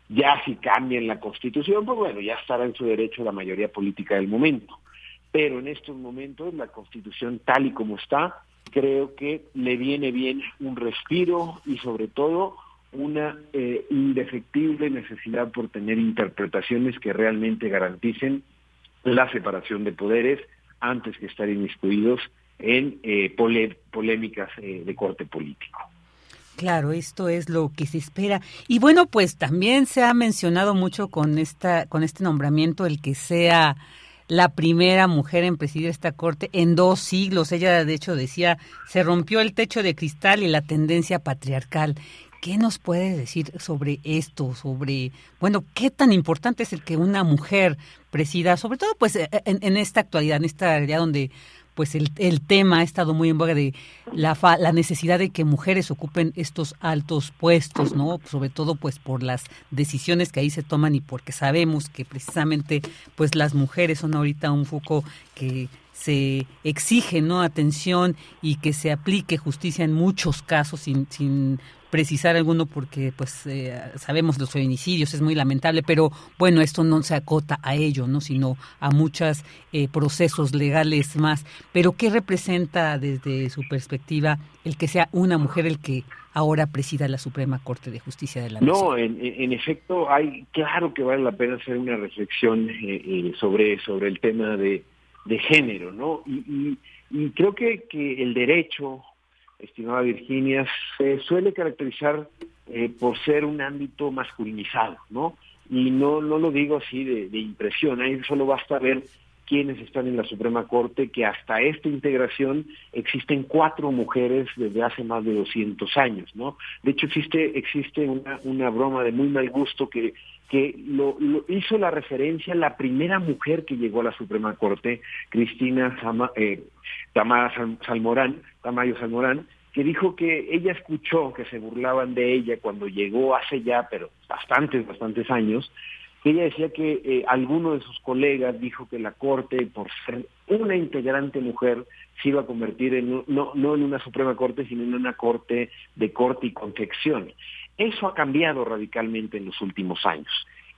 Ya si cambian la Constitución, pues bueno, ya estará en su derecho la mayoría política del momento. Pero en estos momentos la Constitución tal y como está, creo que le viene bien un respiro y sobre todo una eh, indefectible necesidad por tener interpretaciones que realmente garanticen la separación de poderes antes que estar inmiscuidos en eh, polémicas eh, de corte político. Claro, esto es lo que se espera. Y bueno, pues también se ha mencionado mucho con esta con este nombramiento el que sea la primera mujer en presidir esta corte en dos siglos. Ella de hecho decía, se rompió el techo de cristal y la tendencia patriarcal. ¿Qué nos puede decir sobre esto? Sobre, bueno, qué tan importante es el que una mujer presida, sobre todo pues en, en esta actualidad, en esta realidad donde pues el, el, tema ha estado muy en boga de la, la necesidad de que mujeres ocupen estos altos puestos, ¿no? Sobre todo pues por las decisiones que ahí se toman y porque sabemos que precisamente pues las mujeres son ahorita un foco que se exige no atención y que se aplique justicia en muchos casos sin, sin precisar alguno porque pues eh, sabemos los feminicidios es muy lamentable pero bueno esto no se acota a ello no sino a muchos eh, procesos legales más. Pero qué representa desde su perspectiva el que sea una mujer el que ahora presida la Suprema Corte de Justicia de la Nación no en, en efecto hay claro que vale la pena hacer una reflexión eh, sobre sobre el tema de, de género no y, y, creo que que el derecho estimada Virginia, se suele caracterizar eh, por ser un ámbito masculinizado, ¿no? Y no, no lo digo así de, de impresión, ahí solo basta ver quiénes están en la Suprema Corte, que hasta esta integración existen cuatro mujeres desde hace más de 200 años, ¿no? De hecho, existe, existe una, una broma de muy mal gusto que, que lo, hizo la referencia la primera mujer que llegó a la Suprema Corte, Cristina Sama, eh, Tamara Salmorán, Tamayo Salmorán, que dijo que ella escuchó que se burlaban de ella cuando llegó hace ya, pero bastantes, bastantes años, ella decía que eh, alguno de sus colegas dijo que la Corte, por ser una integrante mujer, se iba a convertir en, no, no en una Suprema Corte, sino en una Corte de corte y confección. Eso ha cambiado radicalmente en los últimos años.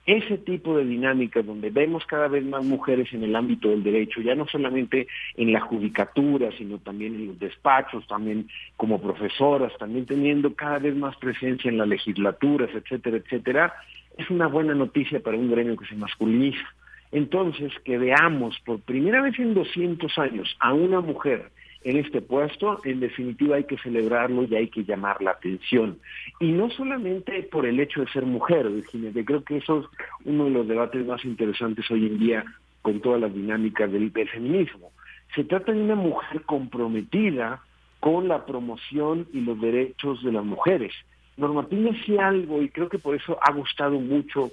Ese tipo de dinámica donde vemos cada vez más mujeres en el ámbito del derecho, ya no solamente en la judicatura, sino también en los despachos, también como profesoras, también teniendo cada vez más presencia en las legislaturas, etcétera, etcétera, es una buena noticia para un gremio que se masculiniza. Entonces, que veamos por primera vez en 200 años a una mujer en este puesto, en definitiva hay que celebrarlo y hay que llamar la atención. Y no solamente por el hecho de ser mujer, Virginia, que creo que eso es uno de los debates más interesantes hoy en día con todas las dinámicas del, del feminismo. Se trata de una mujer comprometida con la promoción y los derechos de las mujeres. Norma Piña sí algo, y creo que por eso ha gustado mucho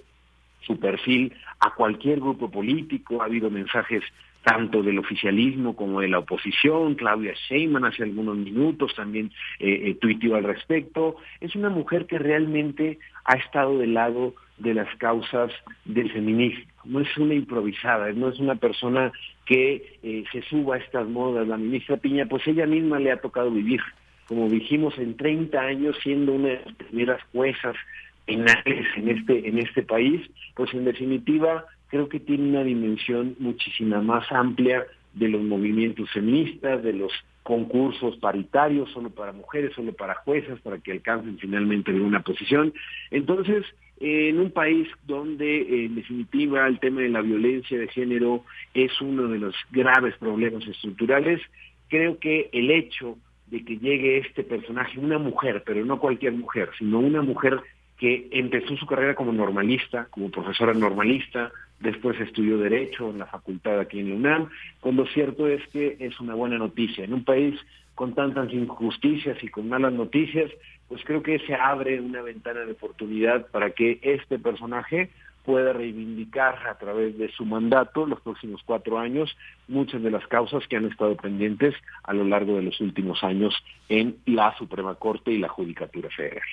su perfil a cualquier grupo político, ha habido mensajes tanto del oficialismo como de la oposición, Claudia Sheinbaum hace algunos minutos también eh, eh, tuiteó al respecto, es una mujer que realmente ha estado del lado de las causas del feminismo, no es una improvisada, no es una persona que eh, se suba a estas modas, la ministra Piña, pues ella misma le ha tocado vivir como dijimos, en 30 años siendo una de las primeras juezas penales en este, en este país, pues en definitiva creo que tiene una dimensión muchísima más amplia de los movimientos feministas, de los concursos paritarios, solo para mujeres, solo para juezas, para que alcancen finalmente una posición. Entonces, en un país donde en definitiva el tema de la violencia de género es uno de los graves problemas estructurales, creo que el hecho de que llegue este personaje, una mujer, pero no cualquier mujer, sino una mujer que empezó su carrera como normalista, como profesora normalista, después estudió Derecho en la facultad aquí en la UNAM, cuando cierto es que es una buena noticia. En un país con tantas injusticias y con malas noticias, pues creo que se abre una ventana de oportunidad para que este personaje pueda reivindicar a través de su mandato los próximos cuatro años muchas de las causas que han estado pendientes a lo largo de los últimos años en la Suprema Corte y la Judicatura Federal.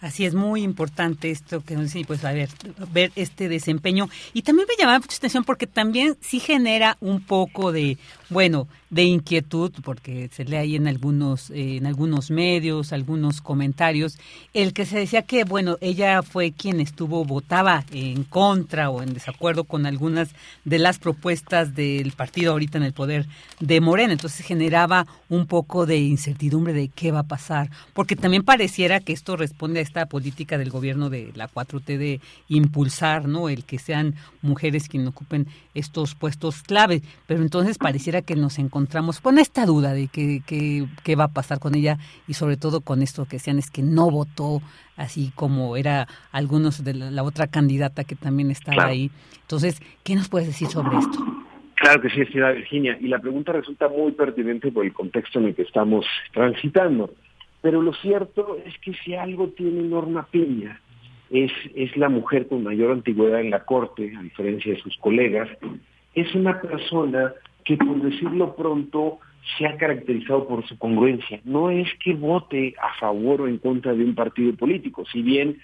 Así es muy importante esto que nos dice, pues a ver, ver este desempeño. Y también me llama mucha atención porque también sí genera un poco de, bueno, de inquietud, porque se lee ahí en algunos, eh, en algunos medios, algunos comentarios, el que se decía que, bueno, ella fue quien estuvo, votaba en contra o en desacuerdo con algunas de las propuestas del partido ahorita en el poder de Morena. Entonces generaba un poco de incertidumbre de qué va a pasar, porque también pareciera que esto responde a esta política del gobierno de la 4T de impulsar, ¿no? El que sean mujeres quienes ocupen estos puestos clave, pero entonces pareciera que nos encontramos con esta duda de qué va a pasar con ella y sobre todo con esto que decían es que no votó así como era algunos de la, otra candidata que también estaba ahí. Entonces, ¿qué nos puedes decir sobre esto? Claro que sí, señora Virginia, y la pregunta resulta muy pertinente por el contexto en el que estamos transitando. Pero lo cierto es que si algo tiene Norma Piña, es, es la mujer con mayor antigüedad en la Corte, a diferencia de sus colegas, es una persona que por decirlo pronto se ha caracterizado por su congruencia. No es que vote a favor o en contra de un partido político, si bien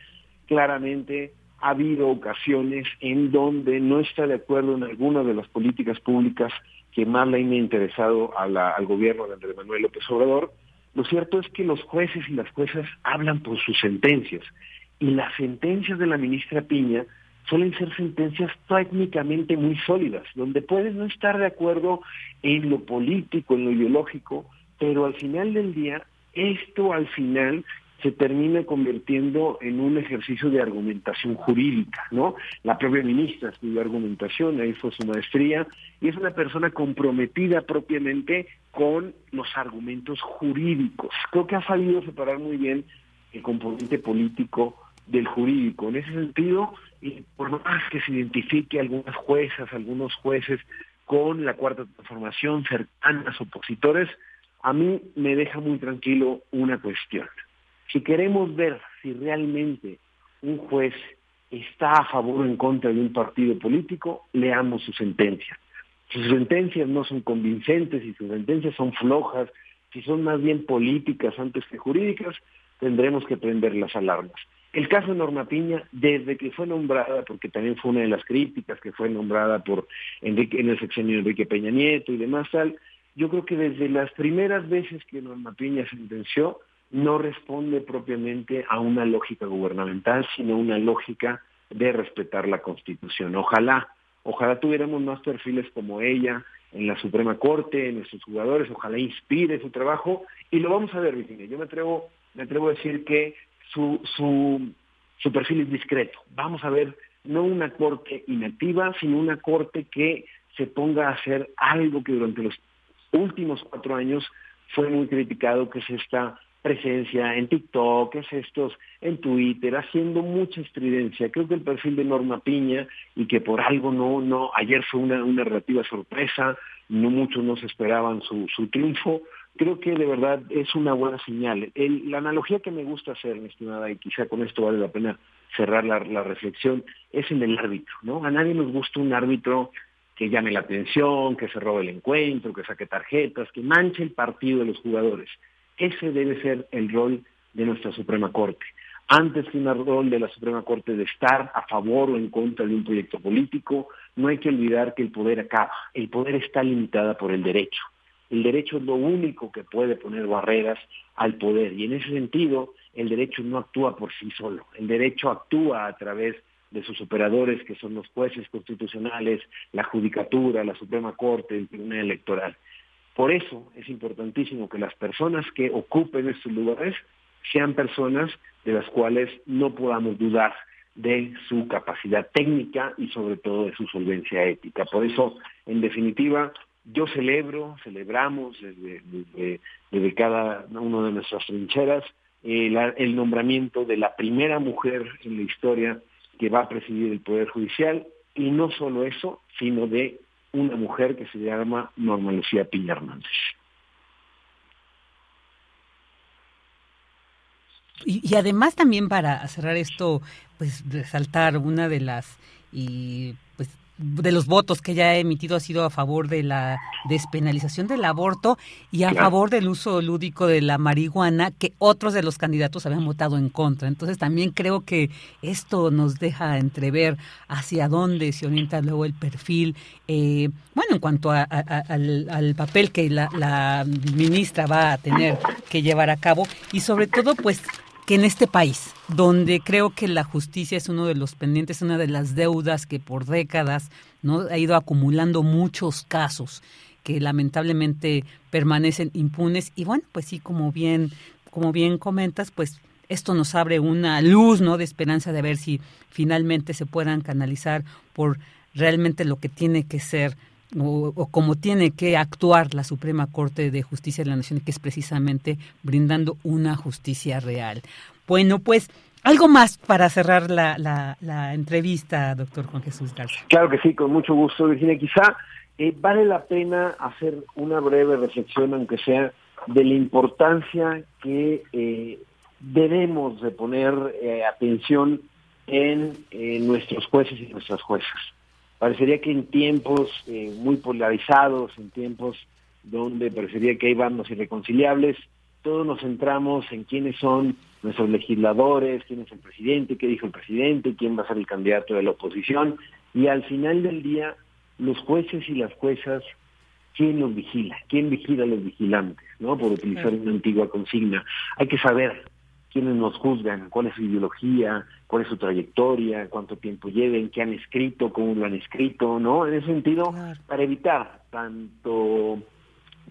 claramente ha habido ocasiones en donde no está de acuerdo en alguna de las políticas públicas que más le han interesado al gobierno de Andrés Manuel López Obrador, lo cierto es que los jueces y las juezas hablan por sus sentencias y las sentencias de la ministra Piña suelen ser sentencias técnicamente muy sólidas, donde puedes no estar de acuerdo en lo político, en lo ideológico, pero al final del día, esto al final se termina convirtiendo en un ejercicio de argumentación jurídica, ¿no? La propia ministra estudió argumentación, ahí fue su maestría, y es una persona comprometida propiamente con los argumentos jurídicos. Creo que ha sabido separar muy bien el componente político del jurídico. En ese sentido, y por más que se identifique algunas juezas, algunos jueces con la cuarta transformación, cercanas, opositores, a mí me deja muy tranquilo una cuestión. Si queremos ver si realmente un juez está a favor o en contra de un partido político, leamos su sentencia. Si sus sentencias no son convincentes, si sus sentencias son flojas, si son más bien políticas antes que jurídicas, tendremos que prender las alarmas. El caso de Norma Piña, desde que fue nombrada, porque también fue una de las críticas que fue nombrada por Enrique, en el sexenio de Enrique Peña Nieto y demás tal, yo creo que desde las primeras veces que Norma Piña sentenció, no responde propiamente a una lógica gubernamental, sino una lógica de respetar la Constitución. Ojalá, ojalá tuviéramos más perfiles como ella en la Suprema Corte, en nuestros jugadores, ojalá inspire su trabajo y lo vamos a ver, Virginia. Yo me atrevo, me atrevo a decir que su, su, su perfil es discreto. Vamos a ver no una corte inactiva, sino una corte que se ponga a hacer algo que durante los últimos cuatro años fue muy criticado, que es esta presencia en TikTok, es estos en Twitter, haciendo mucha estridencia. Creo que el perfil de Norma Piña y que por algo no, no, ayer fue una, una relativa sorpresa, no muchos nos esperaban su, su triunfo. Creo que de verdad es una buena señal. la analogía que me gusta hacer, mi estimada, y quizá con esto vale la pena cerrar la, la reflexión, es en el árbitro, ¿no? A nadie nos gusta un árbitro que llame la atención, que se robe el encuentro, que saque tarjetas, que manche el partido de los jugadores. Ese debe ser el rol de nuestra Suprema Corte. Antes que un rol de la Suprema Corte de estar a favor o en contra de un proyecto político, no hay que olvidar que el poder acaba. El poder está limitado por el derecho. El derecho es lo único que puede poner barreras al poder y en ese sentido el derecho no actúa por sí solo. El derecho actúa a través de sus operadores que son los jueces constitucionales, la judicatura, la Suprema Corte, el Tribunal Electoral. Por eso es importantísimo que las personas que ocupen estos lugares sean personas de las cuales no podamos dudar de su capacidad técnica y sobre todo de su solvencia ética. Por eso, en definitiva, yo celebro, celebramos desde, cada una de nuestras trincheras el nombramiento de la primera mujer en la historia que va a presidir el Poder Judicial y no solo eso, sino de una mujer que se llama Norma Lucía Piña Hernández. Y, además también para cerrar esto, pues resaltar una de las y de los votos que ya ha emitido ha sido a favor de la despenalización del aborto y a favor del uso lúdico de la marihuana, que otros de los candidatos habían votado en contra. Entonces también creo que esto nos deja entrever hacia dónde se orienta luego el perfil, eh, bueno, en cuanto al, al, papel que la, la ministra va a tener que llevar a cabo y sobre todo pues que en este país, donde creo que la justicia es uno de los pendientes, una de las deudas que por décadas no ha ido acumulando muchos casos que lamentablemente permanecen impunes y bueno, pues sí, como bien como bien comentas, pues esto nos abre una luz, ¿no? de esperanza de ver si finalmente se puedan canalizar por realmente lo que tiene que ser o, como tiene que actuar la Suprema Corte de Justicia de la Nación, que es precisamente brindando una justicia real. Bueno, pues algo más para cerrar la, la, entrevista, doctor Juan Jesús Garza. Claro que sí, con mucho gusto, Virginia. Quizá eh, vale la pena hacer una breve reflexión, aunque sea, de la importancia que eh, debemos de poner eh, atención en nuestros jueces y nuestras juezas. Parecería que en tiempos eh, muy polarizados, en tiempos donde parecería que hay bandos irreconciliables, todos nos centramos en quiénes son nuestros legisladores, quién es el presidente, qué dijo el presidente, quién va a ser el candidato de la oposición, y al final del día, los jueces y las juezas, ¿quién los vigila? ¿Quién vigila a los vigilantes? ¿no? Por utilizar una antigua consigna. Hay que saber quiénes nos juzgan, cuál es su ideología, cuál es su trayectoria, cuánto tiempo lleven, qué han escrito, cómo lo han escrito, ¿no? En ese sentido, para evitar tanto,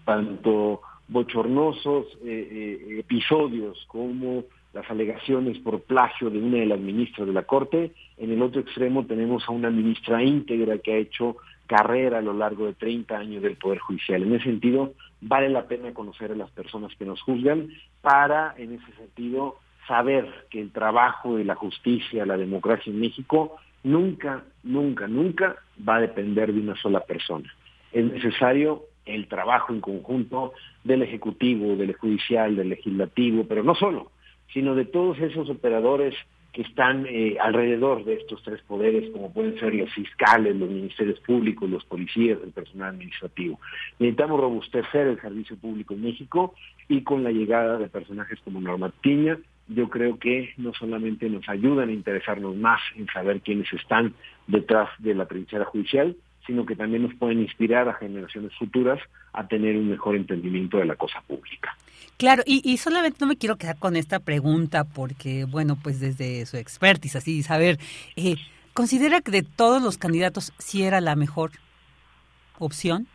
tanto bochornosos eh, eh, episodios como las alegaciones por plagio de una de las ministras de la Corte, en el otro extremo tenemos a una ministra íntegra que ha hecho carrera a lo largo de 30 años del Poder Judicial. En ese sentido, vale la pena conocer a las personas que nos juzgan para, en ese sentido, saber que el trabajo de la justicia, la democracia en México, nunca, nunca, nunca va a depender de una sola persona. Es necesario el trabajo en conjunto del Ejecutivo, del Judicial, del Legislativo, pero no solo, sino de todos esos operadores que están eh, alrededor de estos tres poderes, como pueden ser los fiscales, los ministerios públicos, los policías, el personal administrativo. Necesitamos robustecer el servicio público en México y con la llegada de personajes como Norma Piña, yo creo que no solamente nos ayudan a interesarnos más en saber quiénes están detrás de la trinchera judicial, sino que también nos pueden inspirar a generaciones futuras a tener un mejor entendimiento de la cosa pública. Claro, y, solamente no me quiero quedar con esta pregunta porque, bueno, pues desde su expertise, así, saber, eh, ¿considera que de todos los candidatos sí era la mejor opción?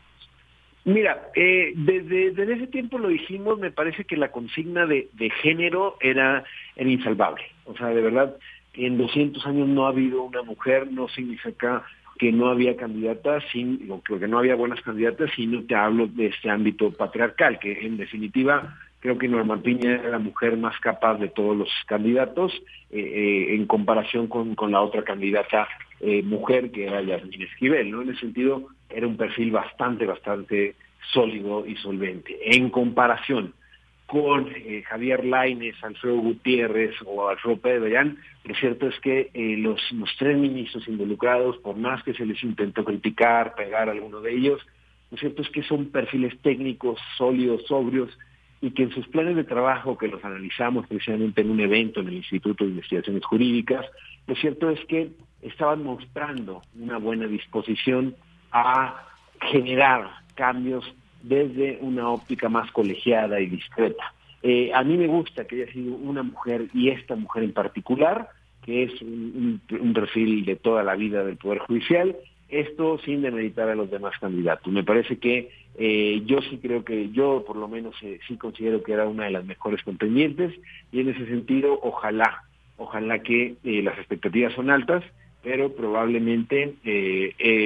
Mira, eh, desde, desde, ese tiempo lo dijimos, me parece que la consigna de, de género era, era insalvable. O sea, de verdad, en 200 años no ha habido una mujer, no significa que no había candidatas, sin, o que no había buenas candidatas, sino te hablo de este ámbito patriarcal, que en definitiva creo que Norma Piña era la mujer más capaz de todos los candidatos, eh, eh, en comparación con, con, la otra candidata eh, mujer, que era Yasmin Esquivel, ¿no? En ese sentido, era un perfil bastante, bastante sólido y solvente. En comparación con eh, Javier Laines, Alfredo Gutiérrez o Alfredo Pérez lo cierto es que eh, los, los, tres ministros involucrados, por más que se les intentó criticar, pegar a alguno de ellos, lo cierto es que son perfiles técnicos, sólidos, sobrios, y que en sus planes de trabajo, que los analizamos precisamente en un evento en el Instituto de Investigaciones Jurídicas, lo cierto es que estaban mostrando una buena disposición a generar cambios desde una óptica más colegiada y discreta. Eh, a mí me gusta que haya sido una mujer y esta mujer en particular, que es un, perfil de toda la vida del Poder Judicial, esto sin demeritar a los demás candidatos. Me parece que eh, yo sí creo que yo por lo menos eh, sí considero que era una de las mejores contendientes y en ese sentido ojalá, ojalá que las expectativas son altas, pero probablemente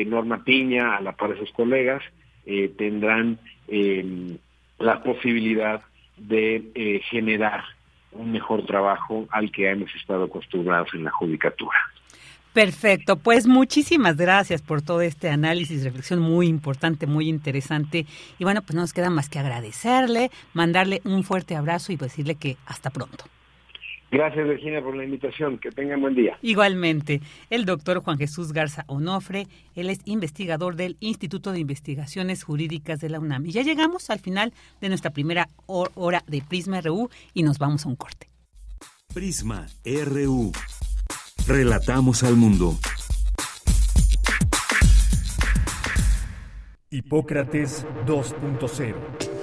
Norma Piña, a la par de sus colegas, eh, tendrán em, la posibilidad de eh, generar un mejor trabajo al que hemos estado acostumbrados en la judicatura. Perfecto, pues muchísimas gracias por todo este análisis, reflexión muy importante, muy interesante. Y bueno, pues no nos queda más que agradecerle, mandarle un fuerte abrazo y decirle que hasta pronto. Gracias, Virginia, por la invitación. Que tengan buen día. Igualmente, el doctor Juan Jesús Garza Onofre, él es investigador del Instituto de Investigaciones Jurídicas de la UNAM. Y ya llegamos al final de nuestra primera hora de Prisma RU y nos vamos a un corte. Prisma RU. Relatamos al mundo. Hipócrates 2.0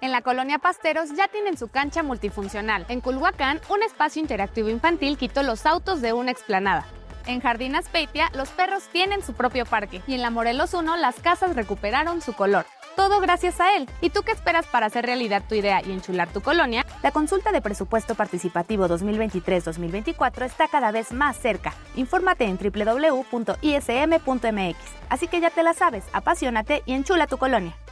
En la colonia Pasteros ya tienen su cancha multifuncional. En Culhuacán, un espacio interactivo infantil quitó los autos de una explanada. En Jardín Aspeitia, los perros tienen su propio parque. Y en la Morelos 1, las casas recuperaron su color. Todo gracias a él. ¿Y tú qué esperas para hacer realidad tu idea y enchular tu colonia? La consulta de presupuesto participativo 2023-2024 está cada vez más cerca. Infórmate en www.ism.mx. Así que ya te la sabes, apasionate y enchula tu colonia.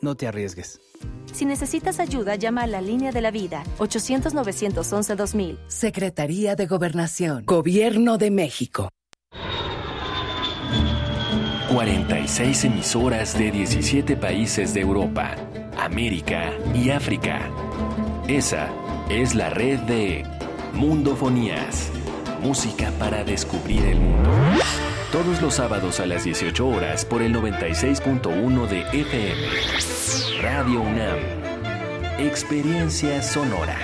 No te arriesgues. Si necesitas ayuda, llama a la línea de la vida 800-911-2000. Secretaría de Gobernación. Gobierno de México. 46 emisoras de 17 países de Europa, América y África. Esa es la red de Mundofonías. Música para descubrir el mundo. Todos los sábados a las 18 horas por el 96.1 de FM. Radio UNAM. Experiencia sonora.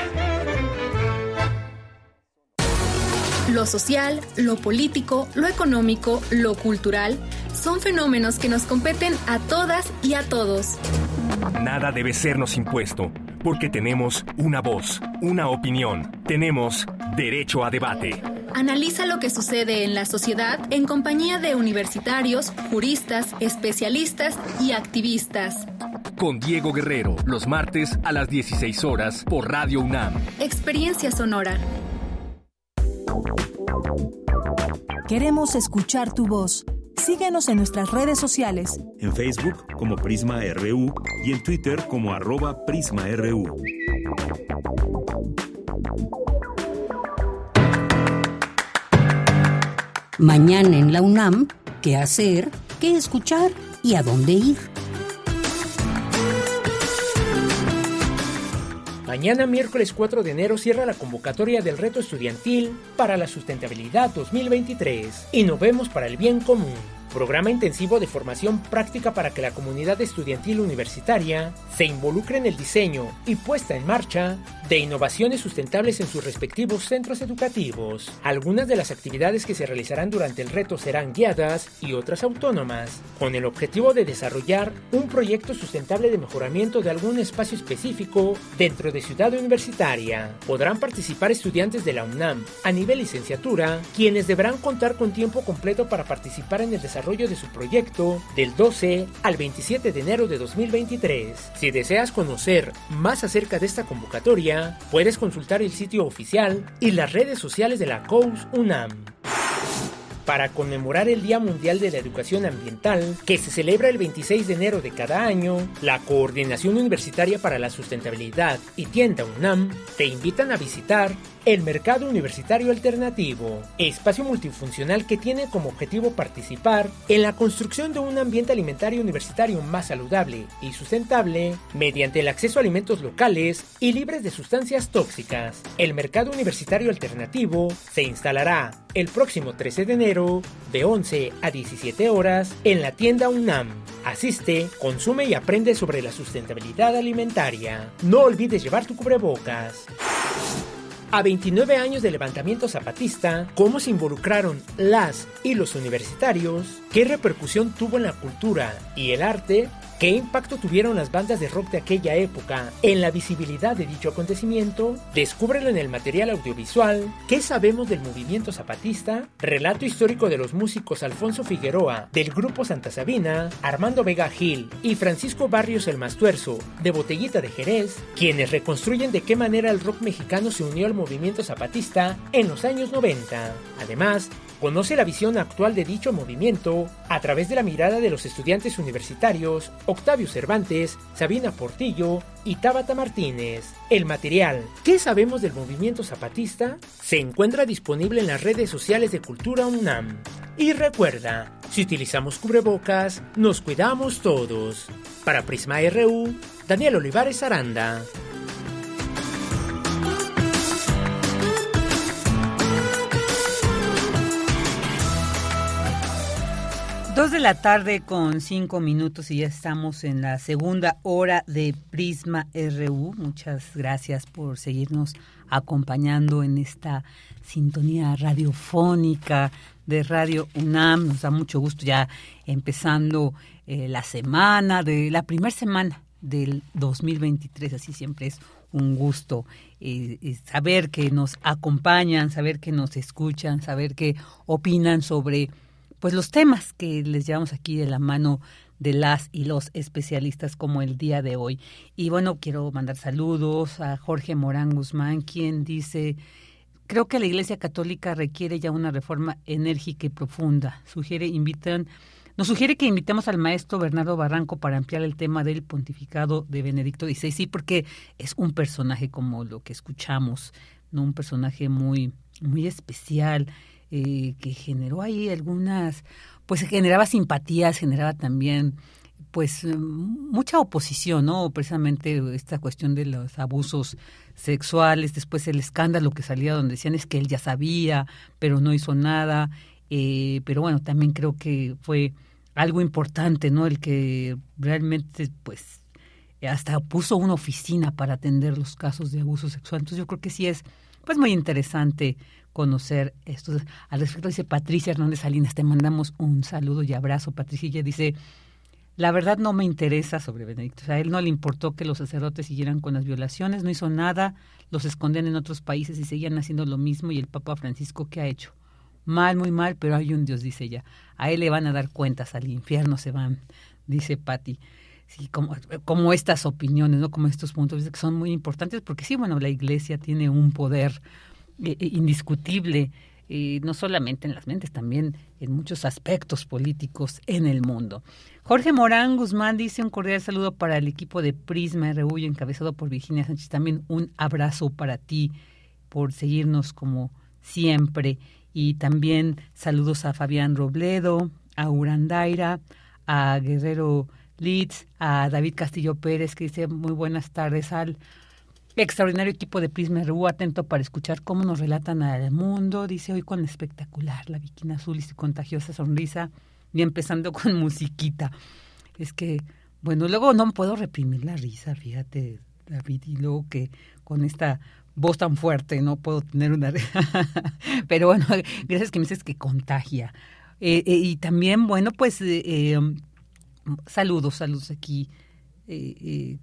Lo social, lo político, lo económico, lo cultural son fenómenos que nos competen a todas y a todos. Nada debe sernos impuesto, porque tenemos una voz, una opinión, tenemos derecho a debate. Analiza lo que sucede en la sociedad en compañía de universitarios, juristas, especialistas y activistas. Con Diego Guerrero, los martes a las 16 horas por Radio UNAM. Experiencia sonora. Queremos escuchar tu voz. Síguenos en nuestras redes sociales. En Facebook como Prisma RU y en Twitter como arroba PrismaRU. Mañana en la UNAM, ¿qué hacer? ¿Qué escuchar? ¿Y a dónde ir? Mañana miércoles 4 de enero cierra la convocatoria del reto estudiantil para la sustentabilidad 2023 y nos vemos para el bien común programa intensivo de formación práctica para que la comunidad estudiantil universitaria se involucre en el diseño y puesta en marcha de innovaciones sustentables en sus respectivos centros educativos. Algunas de las actividades que se realizarán durante el reto serán guiadas y otras autónomas, con el objetivo de desarrollar un proyecto sustentable de mejoramiento de algún espacio específico dentro de Ciudad Universitaria. Podrán participar estudiantes de la UNAM a nivel licenciatura, quienes deberán contar con tiempo completo para participar en el desarrollo de su proyecto del 12 al 27 de enero de 2023. Si deseas conocer más acerca de esta convocatoria, puedes consultar el sitio oficial y las redes sociales de la COUS UNAM para conmemorar el Día Mundial de la Educación Ambiental, que se celebra el 26 de enero de cada año, la Coordinación Universitaria para la Sustentabilidad y Tienda UNAM te invitan a visitar el Mercado Universitario Alternativo, espacio multifuncional que tiene como objetivo participar en la construcción de un ambiente alimentario universitario más saludable y sustentable mediante el acceso a alimentos locales y libres de sustancias tóxicas. El Mercado Universitario Alternativo se instalará el próximo 13 de enero de 11 a 17 horas en la tienda UNAM. Asiste, consume y aprende sobre la sustentabilidad alimentaria. No olvides llevar tu cubrebocas. A 29 años de levantamiento zapatista, ¿cómo se involucraron las y los universitarios? ¿Qué repercusión tuvo en la cultura y el arte? ¿Qué impacto tuvieron las bandas de rock de aquella época en la visibilidad de dicho acontecimiento? Descúbrelo en el material audiovisual. ¿Qué sabemos del movimiento zapatista? Relato histórico de los músicos Alfonso Figueroa del grupo Santa Sabina, Armando Vega Gil y Francisco Barrios el Mastuerzo de Botellita de Jerez, quienes reconstruyen de qué manera el rock mexicano se unió al movimiento zapatista en los años 90. Además, Conoce la visión actual de dicho movimiento a través de la mirada de los estudiantes universitarios Octavio Cervantes, Sabina Portillo y Tabata Martínez. El material ¿Qué sabemos del movimiento zapatista? se encuentra disponible en las redes sociales de Cultura UNAM. Y recuerda, si utilizamos cubrebocas, nos cuidamos todos. Para Prisma RU, Daniel Olivares Aranda. Dos de la tarde con cinco minutos y ya estamos en la segunda hora de Prisma RU. Muchas gracias por seguirnos acompañando en esta sintonía radiofónica de Radio UNAM. Nos da mucho gusto ya empezando eh, la semana, de la primera semana del 2023. Así siempre es un gusto eh, eh, saber que nos acompañan, saber que nos escuchan, saber que opinan sobre pues los temas que les llevamos aquí de la mano de las y los especialistas como el día de hoy. Y bueno, quiero mandar saludos a Jorge Morán Guzmán, quien dice, creo que la Iglesia Católica requiere ya una reforma enérgica y profunda. Sugiere, invitan, nos sugiere que invitemos al maestro Bernardo Barranco para ampliar el tema del pontificado de Benedicto XVI, sí, porque es un personaje como lo que escuchamos, no un personaje muy, muy especial eh, que generó ahí algunas, pues generaba simpatías, generaba también pues mucha oposición, ¿no? Precisamente esta cuestión de los abusos sexuales, después el escándalo que salía donde decían es que él ya sabía, pero no hizo nada, eh, pero bueno, también creo que fue algo importante, ¿no? El que realmente, pues, hasta puso una oficina para atender los casos de abuso sexual. Entonces yo creo que sí es, pues, muy interesante conocer esto. Al respecto dice Patricia Hernández Salinas, te mandamos un saludo y abrazo. Patricia dice, la verdad no me interesa sobre Benedicto. O sea, a él no le importó que los sacerdotes siguieran con las violaciones, no hizo nada, los escondían en otros países y seguían haciendo lo mismo. Y el Papa Francisco, ¿qué ha hecho? Mal, muy mal, pero hay un Dios, dice ella. A él le van a dar cuentas, al infierno se van, dice Patti. Sí, como, como estas opiniones, ¿no? Como estos puntos que son muy importantes, porque sí, bueno, la iglesia tiene un poder eh, eh, indiscutible no solamente en las mentes, también en muchos aspectos políticos en el mundo. Jorge Morán Guzmán dice un cordial saludo para el equipo de Prisma RU encabezado por Virginia Sánchez. También un abrazo para ti por seguirnos como siempre. Y también saludos a Fabián Robledo, a Urandaira, a Guerrero Litz, a David Castillo Pérez, que dice muy buenas tardes al Extraordinario equipo de Prisma RU, atento para escuchar cómo nos relatan al mundo. Dice hoy con espectacular, la bikina azul y su contagiosa sonrisa, y empezando con musiquita. Es que, bueno, luego no puedo reprimir la risa, fíjate, David, y luego que con esta voz tan fuerte no puedo tener una... Pero bueno, gracias que me dices que contagia. Eh, eh, y también, bueno, pues eh, saludos, saludos aquí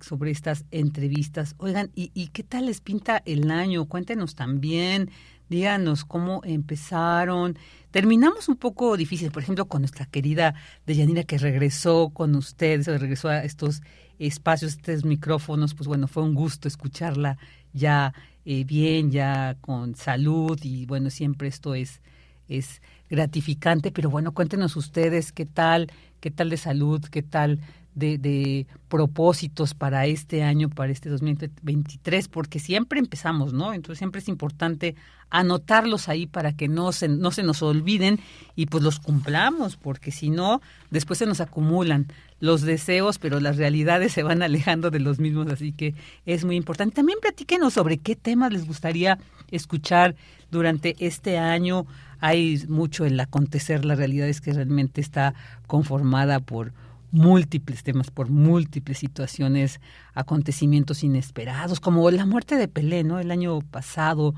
sobre estas entrevistas. Oigan, ¿y, qué tal les pinta el año? Cuéntenos también, díganos cómo empezaron. Terminamos un poco difícil, por ejemplo, con nuestra querida Deyanira que regresó con ustedes, regresó a estos espacios, estos micrófonos, pues bueno, fue un gusto escucharla ya eh, bien, ya con salud y bueno, siempre esto es, es gratificante, pero bueno, cuéntenos ustedes qué tal, qué tal de salud, qué tal de, propósitos para este año, para este 2023, porque siempre empezamos, ¿no? Entonces siempre es importante anotarlos ahí para que no se, no se nos olviden y pues los cumplamos, porque si no, después se nos acumulan los deseos, pero las realidades se van alejando de los mismos, así que es muy importante. También platíquenos sobre qué temas les gustaría escuchar durante este año. Hay mucho el acontecer, la realidad es que realmente está conformada por múltiples temas, por múltiples situaciones, acontecimientos inesperados, como la muerte de Pelé, ¿no? El año pasado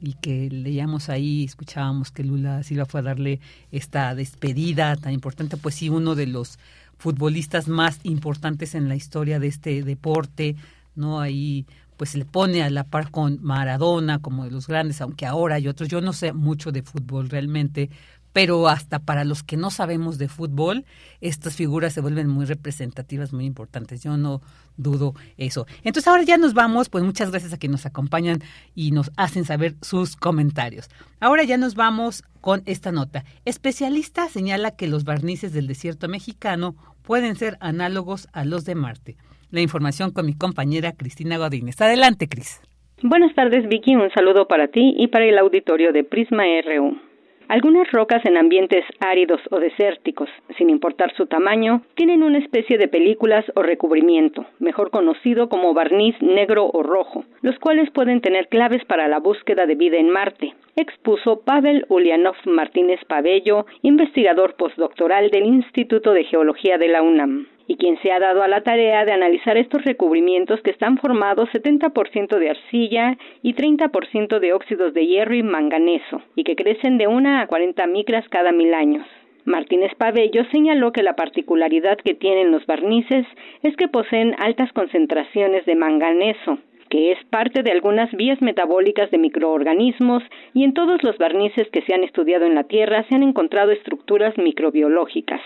y que leíamos ahí, escuchábamos que Lula Silva fue a darle esta despedida tan importante, pues sí, uno de los futbolistas más importantes en la historia de este deporte, ¿no? Ahí pues se le pone a la par con Maradona como de los grandes, aunque ahora hay otros, yo no sé mucho de fútbol realmente, pero hasta para los que no sabemos de fútbol, estas figuras se vuelven muy representativas, muy importantes. Yo no dudo eso. Entonces ahora ya nos vamos, pues muchas gracias a quienes nos acompañan y nos hacen saber sus comentarios. Ahora ya nos vamos con esta nota. Especialista señala que los barnices del desierto mexicano pueden ser análogos a los de Marte. La información con mi compañera Cristina Godínez. Adelante, Cris. Buenas tardes, Vicky. Un saludo para ti y para el auditorio de Prisma RU. Algunas rocas en ambientes áridos o desérticos, sin importar su tamaño, tienen una especie de películas o recubrimiento, mejor conocido como barniz negro o rojo, los cuales pueden tener claves para la búsqueda de vida en Marte, expuso Pavel Ulianov Martínez Pabello, investigador postdoctoral del Instituto de Geología de la UNAM y quien se ha dado a la tarea de analizar estos recubrimientos que están formados 70% de arcilla y 30% de óxidos de hierro y manganeso, y que crecen de 1 a 40 micras cada mil años. Martínez Pabello señaló que la particularidad que tienen los barnices es que poseen altas concentraciones de manganeso, que es parte de algunas vías metabólicas de microorganismos y en todos los barnices que se han estudiado en la Tierra se han encontrado estructuras microbiológicas.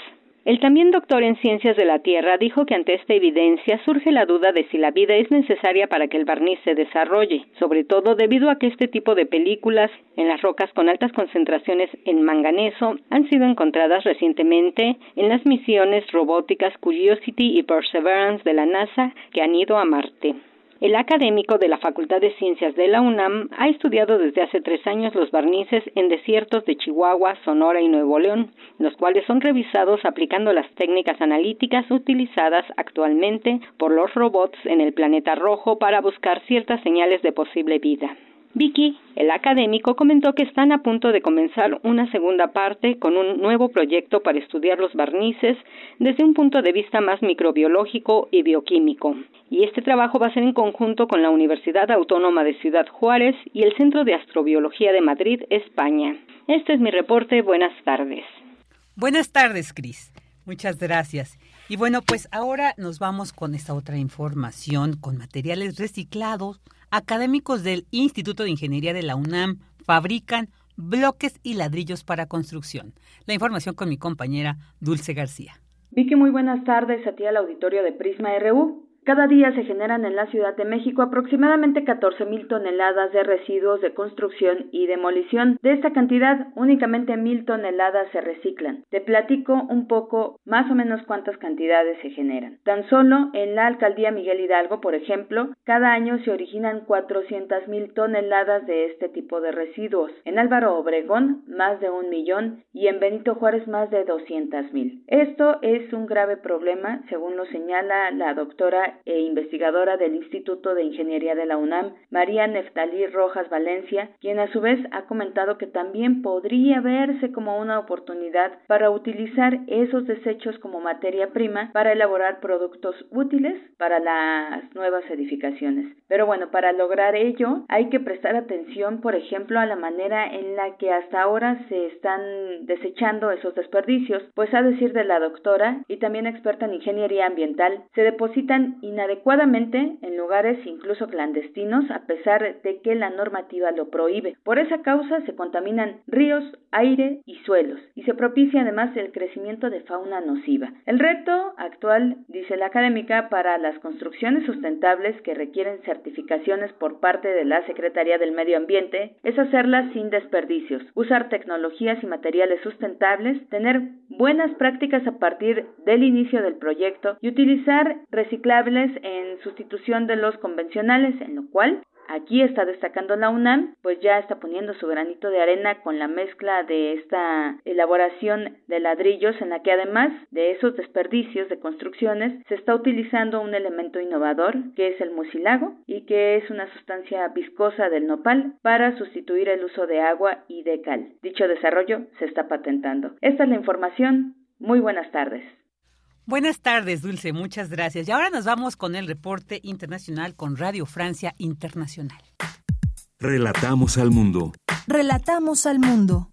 El también doctor en ciencias de la Tierra dijo que ante esta evidencia surge la duda de si la vida es necesaria para que el barniz se desarrolle, sobre todo debido a que este tipo de películas en las rocas con altas concentraciones en manganeso han sido encontradas recientemente en las misiones robóticas Curiosity y Perseverance de la NASA que han ido a Marte. El académico de la Facultad de Ciencias de la UNAM ha estudiado desde hace tres años los barnices en desiertos de Chihuahua, Sonora y Nuevo León, los cuales son revisados aplicando las técnicas analíticas utilizadas actualmente por los robots en el planeta rojo para buscar ciertas señales de posible vida. Vicky, el académico, comentó que están a punto de comenzar una segunda parte con un nuevo proyecto para estudiar los barnices desde un punto de vista más microbiológico y bioquímico. Y este trabajo va a ser en conjunto con la Universidad Autónoma de Ciudad Juárez y el Centro de Astrobiología de Madrid, España. Este es mi reporte. Buenas tardes. Buenas tardes, Cris. Muchas gracias. Y bueno, pues ahora nos vamos con esta otra información, con materiales reciclados. Académicos del Instituto de Ingeniería de la UNAM fabrican bloques y ladrillos para construcción. La información con mi compañera Dulce García. Vicky, muy buenas tardes a ti al auditorio de Prisma RU. Cada día se generan en la Ciudad de México aproximadamente 14 mil toneladas de residuos de construcción y demolición. De esta cantidad, únicamente mil toneladas se reciclan. Te platico un poco más o menos cuántas cantidades se generan. Tan solo en la alcaldía Miguel Hidalgo, por ejemplo, cada año se originan 400 mil toneladas de este tipo de residuos. En Álvaro Obregón, más de un millón y en Benito Juárez, más de 200 mil. Esto es un grave problema, según lo señala la doctora e investigadora del Instituto de Ingeniería de la UNAM, María Neftalí Rojas Valencia, quien a su vez ha comentado que también podría verse como una oportunidad para utilizar esos desechos como materia prima para elaborar productos útiles para las nuevas edificaciones. Pero bueno, para lograr ello hay que prestar atención, por ejemplo, a la manera en la que hasta ahora se están desechando esos desperdicios, pues a decir de la doctora y también experta en ingeniería ambiental, se depositan inadecuadamente en lugares incluso clandestinos a pesar de que la normativa lo prohíbe. Por esa causa se contaminan ríos, aire y suelos y se propicia además el crecimiento de fauna nociva. El reto actual, dice la académica, para las construcciones sustentables que requieren certificaciones por parte de la Secretaría del Medio Ambiente es hacerlas sin desperdicios, usar tecnologías y materiales sustentables, tener buenas prácticas a partir del inicio del proyecto y utilizar reciclables en sustitución de los convencionales, en lo cual aquí está destacando la UNAM, pues ya está poniendo su granito de arena con la mezcla de esta elaboración de ladrillos en la que además de esos desperdicios de construcciones se está utilizando un elemento innovador que es el mucilago y que es una sustancia viscosa del nopal para sustituir el uso de agua y de cal. Dicho desarrollo se está patentando. Esta es la información. Muy buenas tardes. Buenas tardes, Dulce, muchas gracias. Y ahora nos vamos con el reporte internacional con Radio Francia Internacional. Relatamos al mundo. Relatamos al mundo.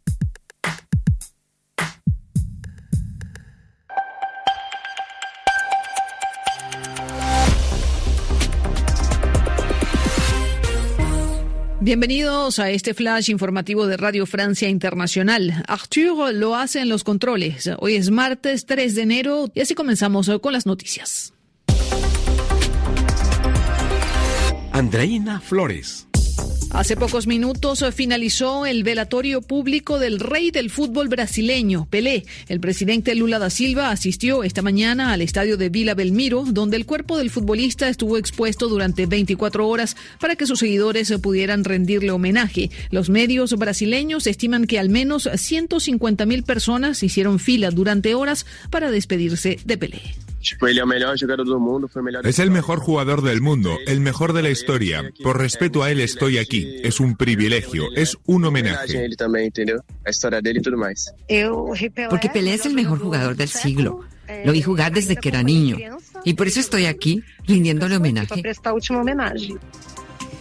Bienvenidos a este flash informativo de Radio Francia Internacional. Arthur lo hace en los controles. Hoy es martes 3 de enero y así comenzamos con las noticias. Andreina Flores. Hace pocos minutos finalizó el velatorio público del rey del fútbol brasileño, Pelé. El presidente Lula da Silva asistió esta mañana al estadio de Vila Belmiro, donde el cuerpo del futbolista estuvo expuesto durante 24 horas para que sus seguidores pudieran rendirle homenaje. Los medios brasileños estiman que al menos 150 mil personas hicieron fila durante horas para despedirse de Pelé. Es el mejor jugador del mundo, el mejor de la historia. Por respeto a él estoy aquí. Es un privilegio, es un homenaje. Porque Pelé es el mejor jugador del siglo. Lo vi jugar desde que era niño. Y por eso estoy aquí, rindiéndole homenaje.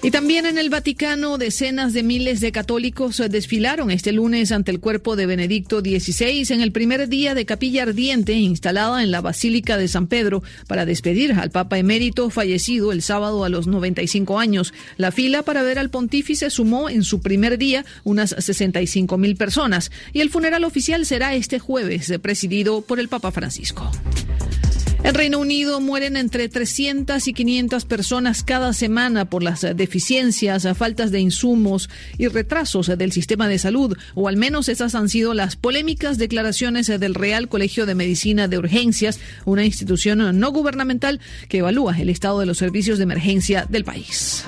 Y también en el Vaticano, decenas de miles de católicos desfilaron este lunes ante el cuerpo de Benedicto XVI en el primer día de capilla ardiente instalada en la Basílica de San Pedro para despedir al Papa emérito fallecido el sábado a los 95 años. La fila para ver al pontífice sumó en su primer día unas 65 mil personas y el funeral oficial será este jueves, presidido por el Papa Francisco. En Reino Unido mueren entre 300 y 500 personas cada semana por las deficiencias, faltas de insumos y retrasos del sistema de salud, o al menos esas han sido las polémicas declaraciones del Real Colegio de Medicina de Urgencias, una institución no gubernamental que evalúa el estado de los servicios de emergencia del país.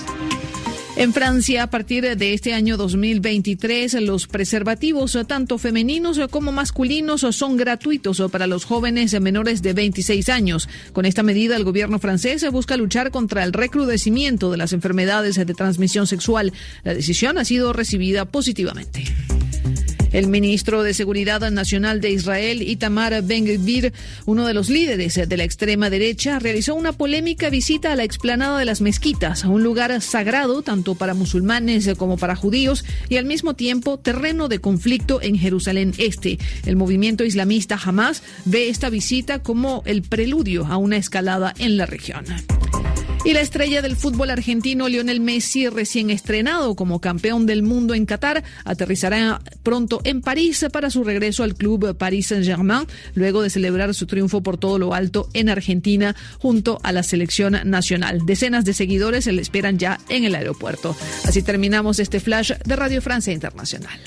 En Francia, a partir de este año 2023, los preservativos, tanto femeninos como masculinos, son gratuitos para los jóvenes menores de 26 años. Con esta medida, el gobierno francés busca luchar contra el recrudecimiento de las enfermedades de transmisión sexual. La decisión ha sido recibida positivamente. El ministro de Seguridad Nacional de Israel, Itamar Ben-Gvir, uno de los líderes de la extrema derecha, realizó una polémica visita a la explanada de las mezquitas, un lugar sagrado tanto para musulmanes como para judíos y al mismo tiempo terreno de conflicto en Jerusalén Este. El movimiento islamista Hamas ve esta visita como el preludio a una escalada en la región. Y la estrella del fútbol argentino, Lionel Messi, recién estrenado como campeón del mundo en Qatar, aterrizará pronto en París para su regreso al club Paris Saint-Germain, luego de celebrar su triunfo por todo lo alto en Argentina junto a la selección nacional. Decenas de seguidores se le esperan ya en el aeropuerto. Así terminamos este flash de Radio Francia Internacional.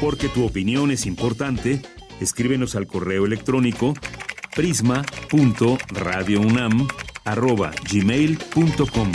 Porque tu opinión es importante escríbenos al correo electrónico prisma.radiounam@gmail.com.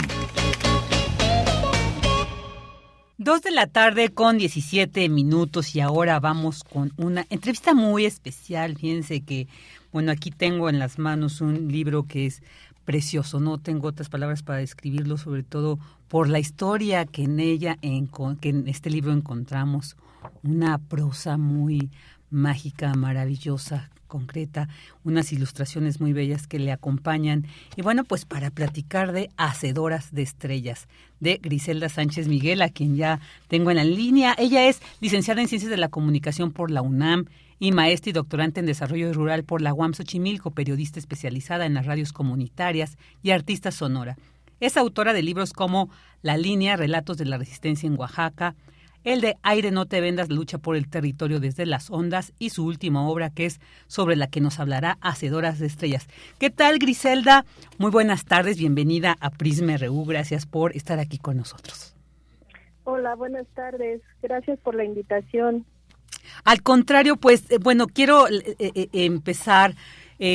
Dos de la tarde con 17 minutos y ahora vamos con una entrevista muy especial. Fíjense que, bueno, aquí tengo en las manos un libro que es precioso, no tengo otras palabras para describirlo, sobre todo por la historia que en ella, en, que en este libro encontramos, una prosa muy mágica, maravillosa, concreta, unas ilustraciones muy bellas que le acompañan. Y bueno, pues para platicar de Hacedoras de Estrellas, de Griselda Sánchez Miguel, a quien ya tengo en la línea. Ella es licenciada en Ciencias de la Comunicación por la UNAM y maestra y doctorante en Desarrollo Rural por la UAM Xochimilco, periodista especializada en las radios comunitarias y artista sonora. Es autora de libros como La línea, Relatos de la Resistencia en Oaxaca, el de Aire no te vendas lucha por el territorio desde las ondas y su última obra que es sobre la que nos hablará Hacedoras de Estrellas. ¿Qué tal Griselda? Muy buenas tardes, bienvenida a Prisma RU, gracias por estar aquí con nosotros. Hola, buenas tardes, gracias por la invitación. Al contrario, pues eh, bueno, quiero eh, eh, empezar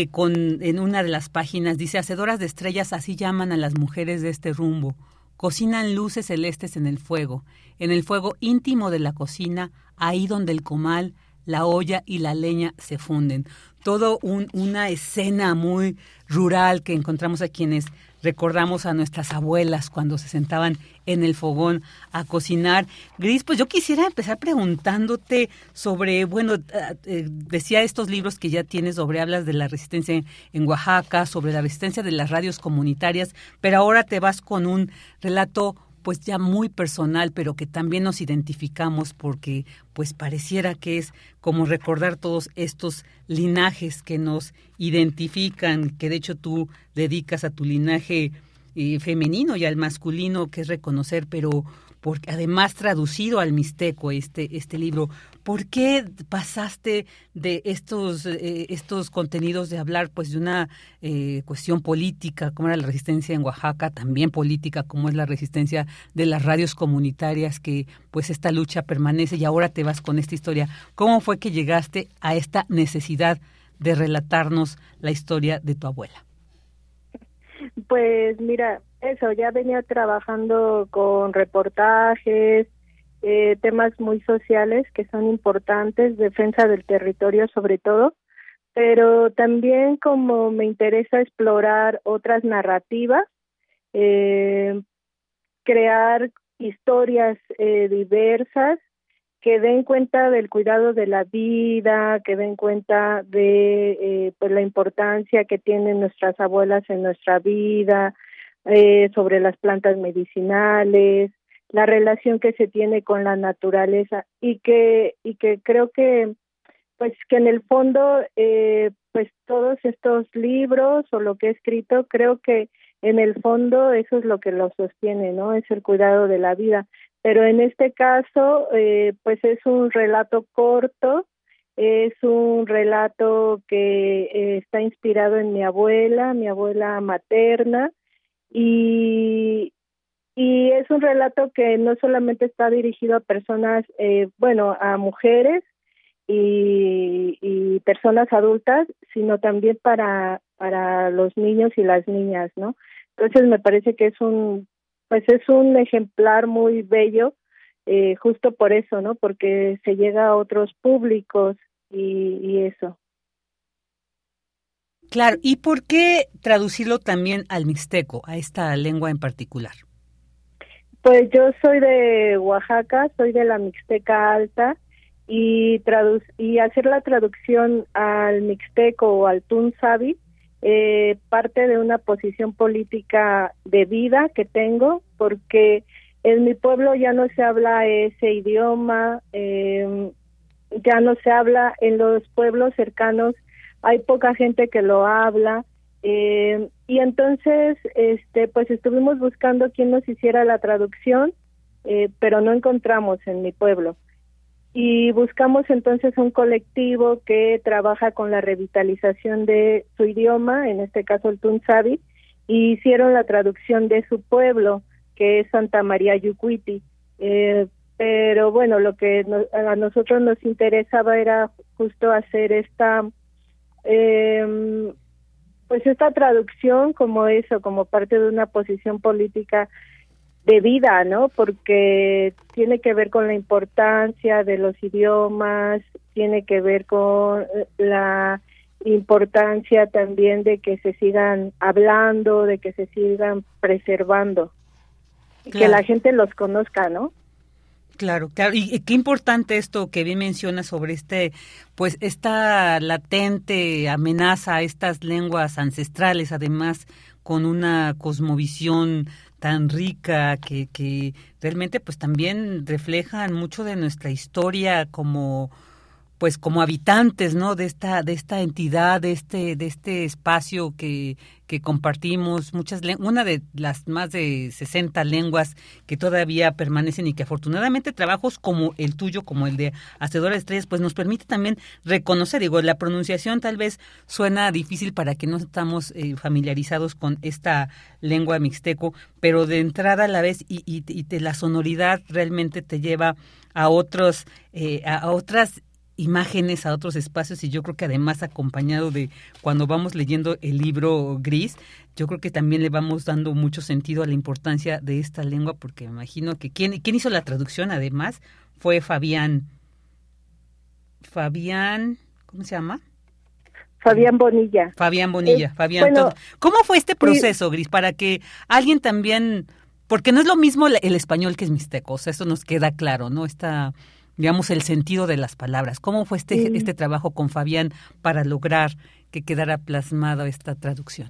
con en una de las páginas, dice Hacedoras de Estrellas, así llaman a las mujeres de este rumbo Cocinan luces celestes en el fuego, en el fuego íntimo de la cocina, ahí donde el comal, la olla y la leña se funden. Todo una escena muy rural que encontramos a quienes recordamos a nuestras abuelas cuando se sentaban en el fogón a cocinar. Gris, pues yo quisiera empezar preguntándote sobre, bueno, eh, eh, decía estos libros que ya tienes sobre, hablas de la resistencia en Oaxaca, sobre la resistencia de las radios comunitarias, pero ahora te vas con un relato pues ya muy personal, pero que también nos identificamos porque pues pareciera que es como recordar todos estos linajes que nos identifican, que de hecho tú dedicas a tu linaje eh, femenino y al masculino, que es reconocer, pero porque además traducido al mixteco este, este libro. ¿Por qué pasaste de estos, eh, estos contenidos de hablar pues de una eh, cuestión política, como era la resistencia en Oaxaca, también política, como es la resistencia de las radios comunitarias, que pues esta lucha permanece y ahora te vas con esta historia? ¿Cómo fue que llegaste a esta necesidad de relatarnos la historia de tu abuela? Pues mira, eso, ya venía trabajando con reportajes, eh, temas muy sociales que son importantes, defensa del territorio sobre todo, pero también como me interesa explorar otras narrativas, eh, crear historias eh, diversas que den cuenta del cuidado de la vida, que den cuenta de eh, pues la importancia que tienen nuestras abuelas en nuestra vida, eh, sobre las plantas medicinales, la relación que se tiene con la naturaleza y que y que creo que pues que en el fondo eh, pues todos estos libros o lo que he escrito creo que en el fondo eso es lo que lo sostiene no es el cuidado de la vida pero en este caso eh, pues es un relato corto es un relato que eh, está inspirado en mi abuela mi abuela materna y, y es un relato que no solamente está dirigido a personas, eh, bueno, a mujeres y, y personas adultas, sino también para, para los niños y las niñas, ¿no? Entonces me parece que es un, pues es un ejemplar muy bello, eh, justo por eso, ¿no? Porque se llega a otros públicos y, y eso. Claro, ¿y por qué traducirlo también al mixteco, a esta lengua en particular? Pues yo soy de Oaxaca, soy de la Mixteca Alta y y hacer la traducción al mixteco o al tunsabi eh, parte de una posición política de vida que tengo porque en mi pueblo ya no se habla ese idioma, eh, ya no se habla en los pueblos cercanos, hay poca gente que lo habla eh, y entonces, este, pues estuvimos buscando quién nos hiciera la traducción, eh, pero no encontramos en mi pueblo. Y buscamos entonces un colectivo que trabaja con la revitalización de su idioma, en este caso el Tunsabi, y hicieron la traducción de su pueblo, que es Santa María Yucuiti. Eh, pero bueno, lo que a nosotros nos interesaba era justo hacer esta eh, pues esta traducción como eso, como parte de una posición política de vida, ¿no? Porque tiene que ver con la importancia de los idiomas, tiene que ver con la importancia también de que se sigan hablando, de que se sigan preservando, que la gente los conozca, ¿no? Claro, claro. Y, qué importante esto que bien menciona sobre este, pues esta latente amenaza a estas lenguas ancestrales, además con una cosmovisión tan rica que, que realmente pues también reflejan mucho de nuestra historia como pues como habitantes no de esta de esta entidad de este de este espacio que, que compartimos muchas una de las más de 60 lenguas que todavía permanecen y que afortunadamente trabajos como el tuyo como el de Hacedora Estrellas pues nos permite también reconocer. Digo la pronunciación tal vez suena difícil para que no estamos eh, familiarizados con esta lengua mixteco pero de entrada a la vez y, y, y la sonoridad realmente te lleva a otros eh, a otras imágenes a otros espacios y yo creo que además acompañado de cuando vamos leyendo el libro gris, yo creo que también le vamos dando mucho sentido a la importancia de esta lengua porque me imagino que quien, quién hizo la traducción además fue Fabián. Fabián, ¿cómo se llama? Fabián Bonilla. Fabián Bonilla, eh, Fabián. ¿Cómo fue este proceso, Gris, para que alguien también, porque no es lo mismo el español que es mixteco, o sea, eso nos queda claro, ¿no? Esta digamos, el sentido de las palabras. ¿Cómo fue este, este trabajo con Fabián para lograr que quedara plasmada esta traducción?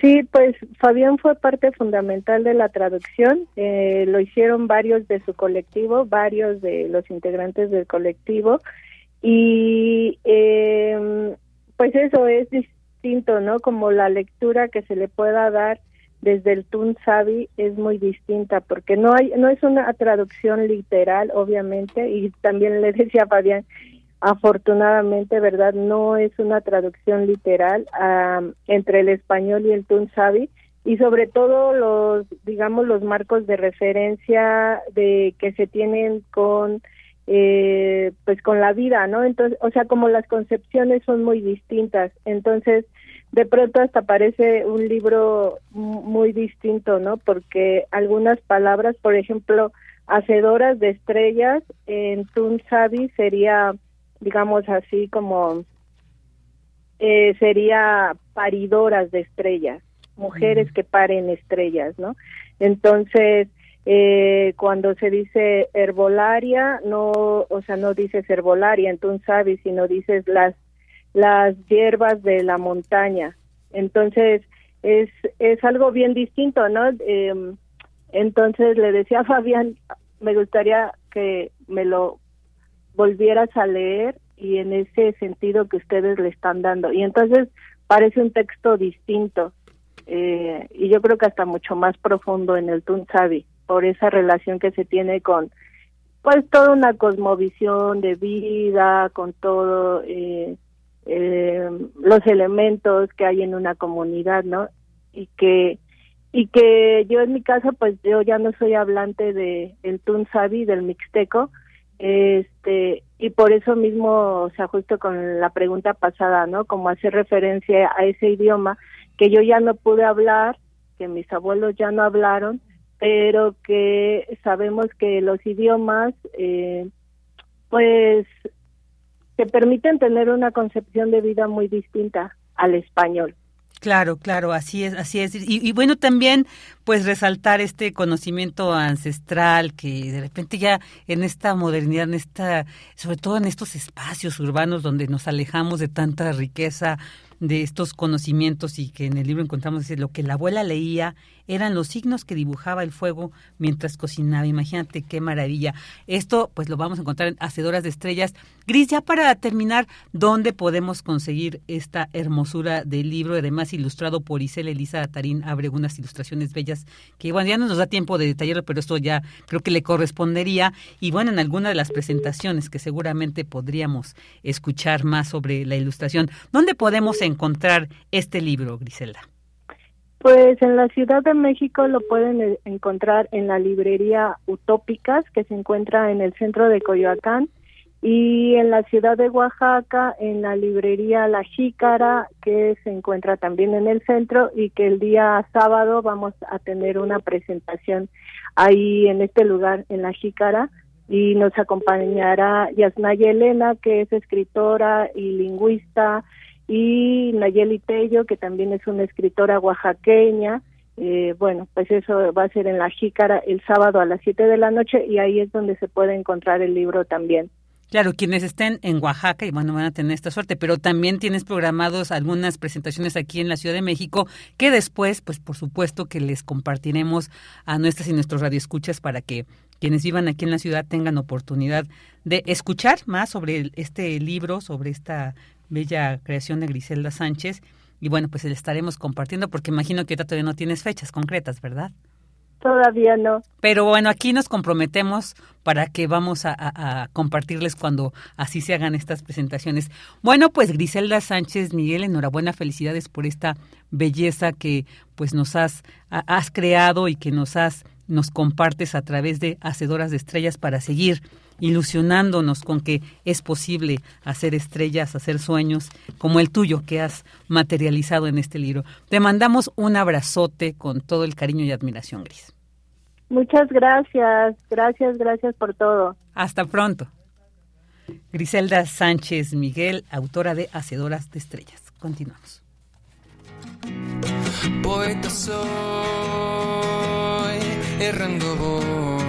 Sí, pues Fabián fue parte fundamental de la traducción. Eh, lo hicieron varios de su colectivo, varios de los integrantes del colectivo. Y eh, pues eso es distinto, ¿no? Como la lectura que se le pueda dar desde el Tun Sabi es muy distinta porque no hay no es una traducción literal obviamente y también le decía a Fabián afortunadamente verdad no es una traducción literal entre el español y el Tun Sabi y sobre todo los digamos los marcos de referencia de que se tienen con eh, pues con la vida no entonces o sea como las concepciones son muy distintas. Entonces de pronto hasta parece un libro muy distinto, ¿no? Porque algunas palabras, por ejemplo, hacedoras de estrellas en Tun Sabi sería, digamos así, como eh, sería paridoras de estrellas, mujeres que paren estrellas, ¿no? Entonces, eh, cuando se dice herbolaria, no, o sea, no dices herbolaria en Tun Sabi, sino dices las las hierbas de la montaña. Entonces, es, es algo bien distinto, ¿no? Eh, entonces le decía a Fabián, me gustaría que me lo volvieras a leer y en ese sentido que ustedes le están dando. Y entonces parece un texto distinto eh, y yo creo que hasta mucho más profundo en el Tunsabi por esa relación que se tiene con pues toda una cosmovisión de vida, con todo eh, eh, los elementos que hay en una comunidad, ¿no? Y que y que yo en mi caso pues yo ya no soy hablante de el Tunsabi del Mixteco, Este, y por eso mismo, o sea, justo con la pregunta pasada, ¿no? Como hacer referencia a ese idioma que yo ya no pude hablar, que mis abuelos ya no hablaron, pero que sabemos que los idiomas, eh, pues, te permiten tener una concepción de vida muy distinta al español. Claro, claro, así es, así es. Y, y, bueno, también pues resaltar este conocimiento ancestral que de repente ya en esta modernidad, en esta, sobre todo en estos espacios urbanos donde nos alejamos de tanta riqueza de estos conocimientos y que en el libro encontramos lo que la abuela leía eran los signos que dibujaba el fuego mientras cocinaba. Imagínate qué maravilla. Esto pues lo vamos a encontrar en Hacedoras de Estrellas. Gris, ya para terminar, ¿dónde podemos conseguir esta hermosura del libro? Además ilustrado por Isela Elisa Tarín, abre unas ilustraciones bellas que bueno, ya no nos da tiempo de detallarlo, pero esto ya creo que le correspondería. Y bueno, en alguna de las presentaciones que seguramente podríamos escuchar más sobre la ilustración. ¿Dónde podemos encontrar este libro, Griselda? Pues en la Ciudad de México lo pueden e, encontrar en la librería Utópicas, que se encuentra en el centro de Coyoacán, y en la ciudad de Oaxaca, en la librería La Jícara, que se encuentra también en el centro, y que el día sábado vamos a tener una presentación ahí en este lugar, en La Jícara, y nos acompañará Yasnaya Elena, que es escritora y lingüista, y Nayeli Tello, que también es una escritora oaxaqueña. Eh, bueno, pues eso va a ser en La Jícara el sábado a las 7 de la noche y ahí es donde se puede encontrar el libro también. Claro, quienes estén en Oaxaca y bueno, van a tener esta suerte, pero también tienes programados algunas presentaciones aquí en la Ciudad de México que después, pues por supuesto que les compartiremos a nuestras y nuestros radioescuchas para que quienes vivan aquí en la ciudad tengan oportunidad de escuchar más sobre este libro, sobre esta bella creación de Griselda Sánchez. Y bueno, pues le estaremos compartiendo porque imagino que todavía no tienes fechas concretas, ¿verdad? Todavía no. Pero bueno, aquí nos comprometemos para que vamos a, compartirles cuando así se hagan estas presentaciones. Bueno, pues Griselda Sánchez Miguel, enhorabuena, felicidades por esta belleza que pues nos has, has creado y que nos has nos compartes a través de Hacedoras de Estrellas para seguir ilusionándonos con que es posible hacer estrellas, hacer sueños como el tuyo que has materializado en este libro. Te mandamos un abrazote con todo el cariño y admiración, Gris. Muchas gracias, gracias, gracias por todo. Hasta pronto. Griselda Sánchez Miguel, autora de Hacedoras de Estrellas. Continuamos. Poeta soy, errando voy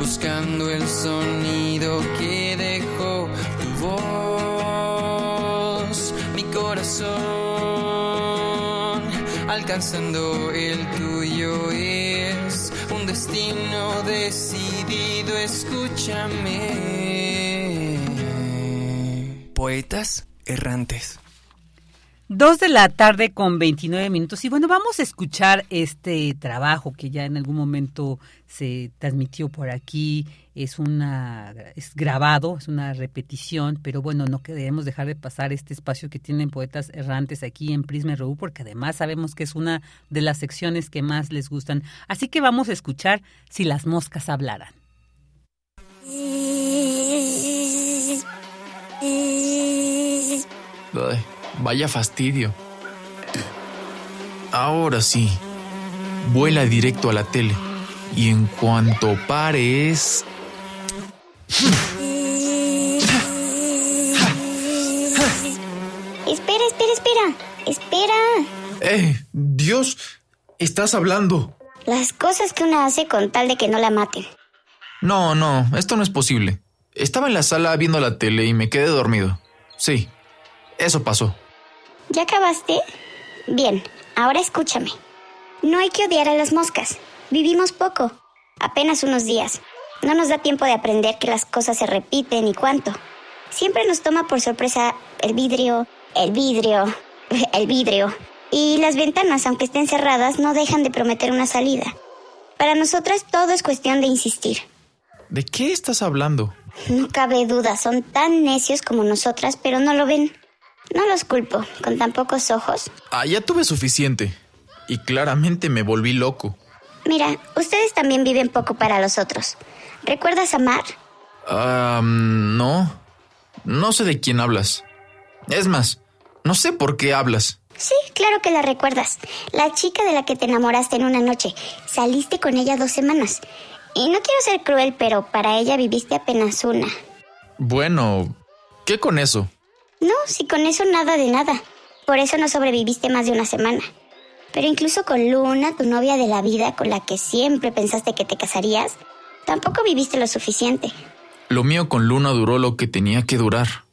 buscando el sonido que dejó tu voz, mi corazón, alcanzando el tuyo un destino decidido, escúchame. Poetas errantes. Dos de la tarde con 29 minutos. Y bueno, vamos a escuchar este trabajo que ya en algún momento se transmitió por aquí. Es una es grabado, es una repetición, pero bueno, no queremos dejar de pasar este espacio que tienen poetas errantes aquí en Prisma RU, porque además sabemos que es una de las secciones que más les gustan. Así que vamos a escuchar si las moscas hablaran. Ay. Vaya fastidio. Ahora sí, vuela directo a la tele y en cuanto pares... Espera, espera, espera. Espera. ¡Eh! Dios, estás hablando. Las cosas que una hace con tal de que no la maten. No, no, esto no es posible. Estaba en la sala viendo la tele y me quedé dormido. Sí, eso pasó. ¿Ya acabaste? Bien, ahora escúchame. No hay que odiar a las moscas. Vivimos poco, apenas unos días. No nos da tiempo de aprender que las cosas se repiten y cuánto. Siempre nos toma por sorpresa el vidrio, el vidrio, el vidrio. Y las ventanas, aunque estén cerradas, no dejan de prometer una salida. Para nosotras todo es cuestión de insistir. ¿De qué estás hablando? No cabe duda, son tan necios como nosotras, pero no lo ven. No los culpo, con tan pocos ojos. Ah, ya tuve suficiente. Y claramente me volví loco. Mira, ustedes también viven poco para los otros. ¿Recuerdas a Mar? Ah, no. No sé de quién hablas. Es más, no sé por qué hablas. Sí, claro que la recuerdas. La chica de la que te enamoraste en una noche. Saliste con ella dos semanas. Y no quiero ser cruel, pero para ella viviste apenas una. Bueno, ¿qué con eso? No, si con eso nada de nada. Por eso no sobreviviste más de una semana. Pero incluso con Luna, tu novia de la vida con la que siempre pensaste que te casarías, tampoco viviste lo suficiente. Lo mío con Luna duró lo que tenía que durar.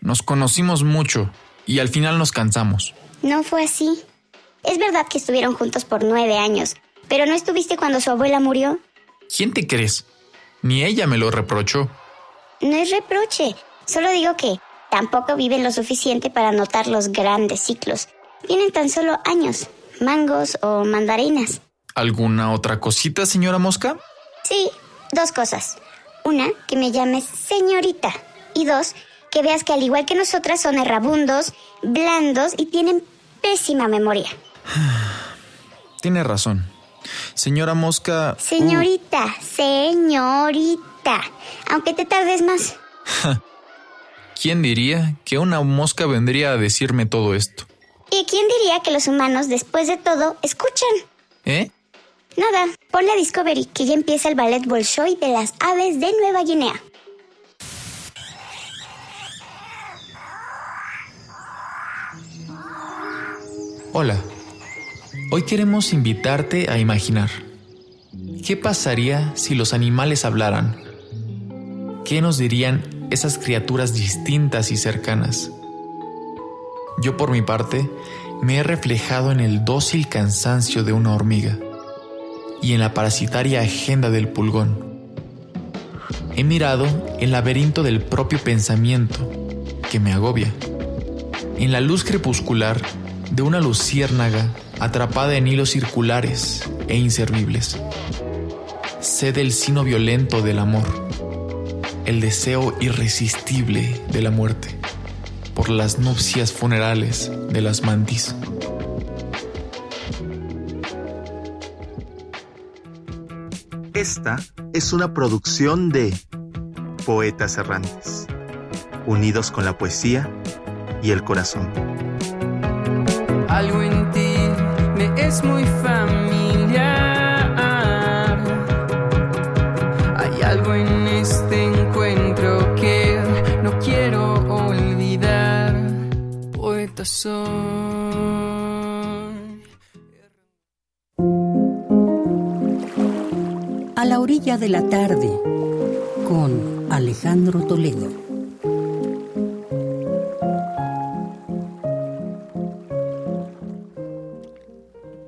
Nos conocimos mucho y al final nos cansamos. No fue así. Es verdad que estuvieron juntos por nueve años, pero ¿no estuviste cuando su abuela murió? ¿Quién te crees? Ni ella me lo reprochó. No es reproche, solo digo que tampoco viven lo suficiente para notar los grandes ciclos. Vienen tan solo años, mangos o mandarinas. ¿Alguna otra cosita, señora Mosca? Sí, dos cosas. Una, que me llames señorita. Y dos, que veas que al igual que nosotras son errabundos, blandos y tienen pésima memoria. Tiene razón. Señora Mosca... uh, Señorita, señorita. Aunque te tardes más. ¿Quién diría que una mosca vendría a decirme todo esto? ¿Y quién diría que los humanos, después de todo, escuchan? ¿Eh? Nada, ponle a Discovery que ya empieza el ballet Bolshoi de las aves de Nueva Guinea. Hola. Hoy queremos invitarte a imaginar. ¿Qué pasaría si los animales hablaran? ¿Qué nos dirían esas criaturas distintas y cercanas? Yo por mi parte me he reflejado en el dócil cansancio de una hormiga y en la parasitaria agenda del pulgón. He mirado el laberinto del propio pensamiento que me agobia, en la luz crepuscular de una luciérnaga atrapada en hilos circulares e inservibles. Sé del sino violento del amor, el deseo irresistible de la muerte, por las nupcias funerales de las mantis. Esta es una producción de Poetas Errantes, unidos con la poesía y el corazón. Algo en ti me es muy familiar. Hay algo en A la orilla de la tarde, con Alejandro Toledo.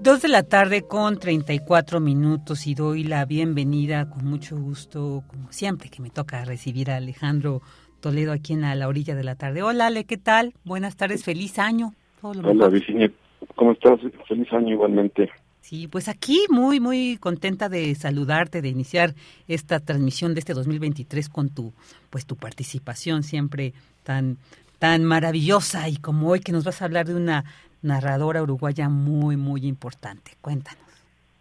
Dos de la tarde con 34 minutos y doy la bienvenida con mucho gusto, como siempre que me toca recibir a Alejandro Toledo aquí en a la orilla de la tarde. Hola Ale, ¿qué tal? Buenas tardes, feliz año. Todo lo Hola mejor. Virginia, ¿cómo estás? Feliz año igualmente. Sí, pues aquí muy, muy contenta de saludarte, de iniciar esta transmisión de este 2023 con tu, pues tu participación siempre tan, tan maravillosa y como hoy que nos vas a hablar de una narradora uruguaya muy, muy importante. Cuéntanos.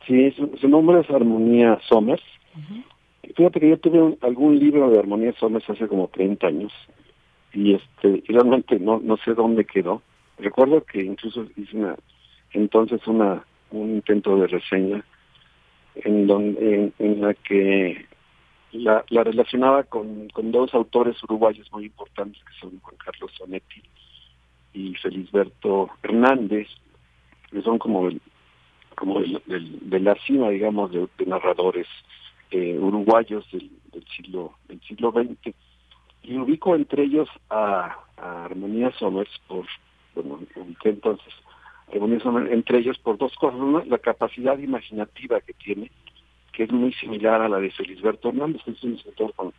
Sí, su, su nombre es Armonía Somers. Fíjate que yo tuve algún libro de Armonía Somers hace como 30 años y este realmente no no sé dónde quedó. Recuerdo que incluso hice una entonces una un intento de reseña en donde en, la que la, la relacionaba con, con dos autores uruguayos muy importantes que son Juan Carlos Sonetti y Felisberto Hernández, que son como el, como de la cima, digamos, de narradores eh, uruguayos del, del siglo del siglo XX. Y ubico entre ellos a, a Armonía Somers por, bueno, ubiqué entonces Armonía Somers entre ellos por dos cosas. Una, la capacidad imaginativa que tiene, que es muy similar a la de Felisberto Hernández, que es un escritor con-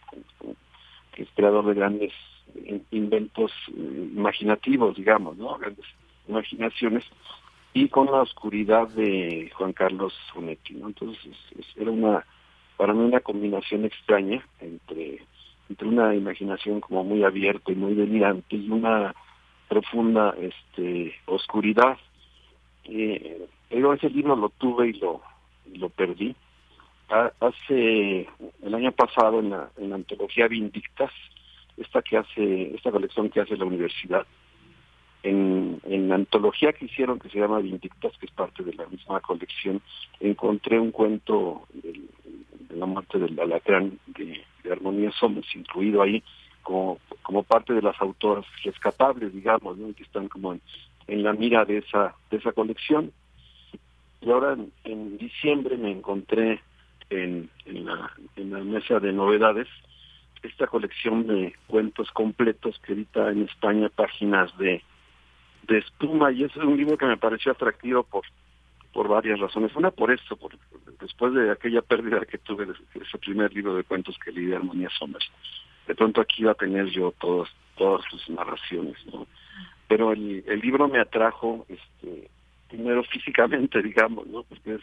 creador de grandes in- inventos eh, imaginativos, digamos, ¿no? Grandes imaginaciones, y con la oscuridad de Juan Carlos Sonetti, ¿no? Entonces es- es- era una, para mí una combinación extraña entre, entre una imaginación como muy abierta y muy delirante y una profunda este oscuridad. Eh, pero ese libro lo tuve y lo lo perdí. hace el año pasado en la, en la antología Vindictas, esta que hace, esta colección que hace la universidad, en, en la antología que hicieron que se llama Vindictas, que es parte de la misma colección, encontré un cuento de, la muerte del alacrán de, de Armonía Somos, incluido ahí como, como parte de las autoras rescatables, digamos, que están como en, la mira de esa, de esa colección. Y ahora en, diciembre me encontré en, en, la, en la mesa de novedades esta colección de cuentos completos que edita en España páginas de de espuma y es un libro que me pareció atractivo por por varias razones. Una por eso, por, después de aquella pérdida que tuve de ese primer libro de cuentos que leí de Armonía Somers, de pronto aquí iba a tener yo todas todas sus narraciones, ¿no? Pero el, el libro me atrajo, este, primero físicamente, digamos, ¿no? Porque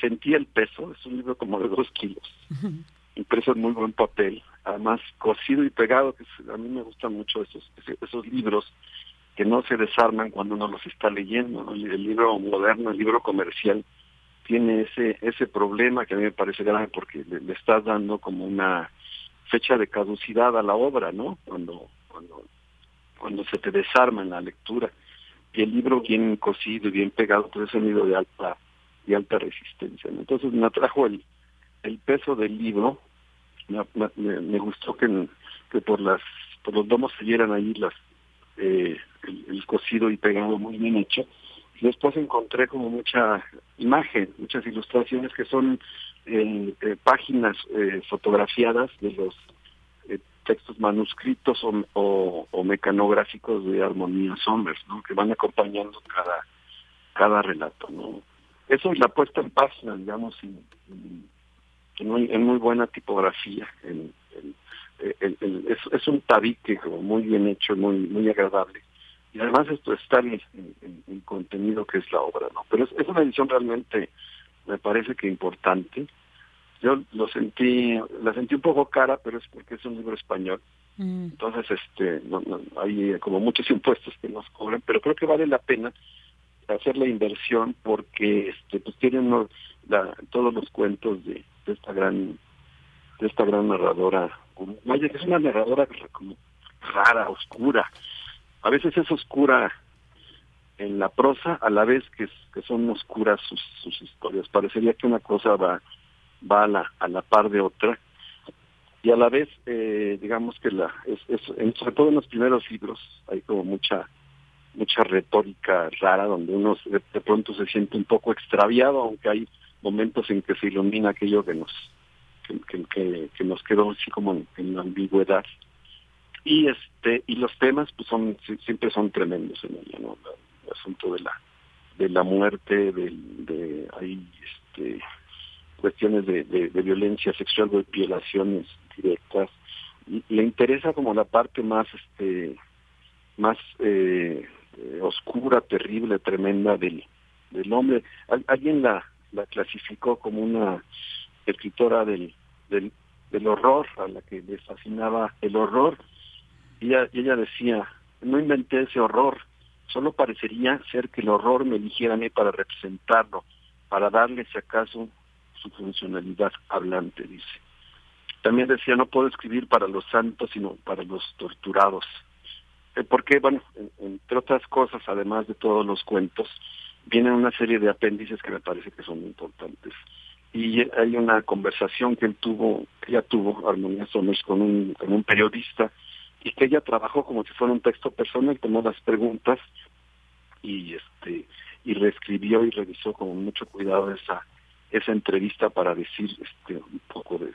sentí el peso, es un libro como de dos kilos, impreso en muy buen papel, además cosido y pegado, que a mí me gustan mucho esos, esos libros que no se desarman cuando uno los está leyendo. El, libro moderno, el libro comercial, tiene ese ese problema que a mí me parece grave porque le, estás dando como una fecha de caducidad a la obra, ¿no? Cuando cuando cuando se te desarma en la lectura y el libro bien cosido y bien pegado, pues es un libro de alta de alta resistencia. Entonces me atrajo el el peso del libro, me, me, gustó que, que por las por los domos se vieran ahí las eh, el, cosido y pegado muy bien hecho. Después encontré como mucha imagen, muchas ilustraciones que son eh, eh, páginas fotografiadas de los textos manuscritos o, mecanográficos de Armonía Somers, ¿no? que van acompañando cada cada relato. ¿no? Eso es la puesta en página, digamos, en, en, muy, buena tipografía, en, es, es, un tabique como muy bien hecho, muy muy agradable. Y además esto está en, el contenido que es la obra, ¿no? Pero es, una edición realmente, me parece que importante. Yo lo sentí, la sentí un poco cara, pero es porque es un libro español. Mm. Entonces, este, no, hay como muchos impuestos que nos cobran, pero creo que vale la pena hacer la inversión porque este pues tienen todos los cuentos de, de esta gran de esta gran narradora Vaya, es una narradora como rara, oscura. A veces es oscura en la prosa, a la vez que, que son oscuras sus, historias. Parecería que una cosa va, va a, la, a la par de otra. Y a la vez, eh, digamos que la, es, es, sobre todo en los primeros libros, hay como mucha mucha retórica rara donde uno de, de pronto se siente un poco extraviado, aunque hay momentos en que se ilumina aquello que nos que, nos quedó así como en, la ambigüedad. Y este y los temas pues son siempre son tremendos en ella no el asunto de la de la muerte de, de hay este cuestiones de, violencia sexual de violaciones directas. Le interesa como la parte más este más eh, oscura terrible tremenda del del hombre. Alguien la la clasificó como una escritora del, del, horror, a la que le fascinaba el horror, y ella, ella decía, no inventé ese horror, solo parecería ser que el horror me eligiera a mí para representarlo, para darle si acaso su funcionalidad hablante, dice. También decía, no puedo escribir para los santos, sino para los torturados. Eh, porque, bueno, entre otras cosas, además de todos los cuentos, vienen una serie de apéndices que me parece que son importantes y hay una conversación que él tuvo, que ella tuvo, Armonía Somers, con un, con un periodista, y que ella trabajó como si fuera un texto personal, tomó las preguntas y este y reescribió y revisó con mucho cuidado esa esa entrevista para decir este un poco de,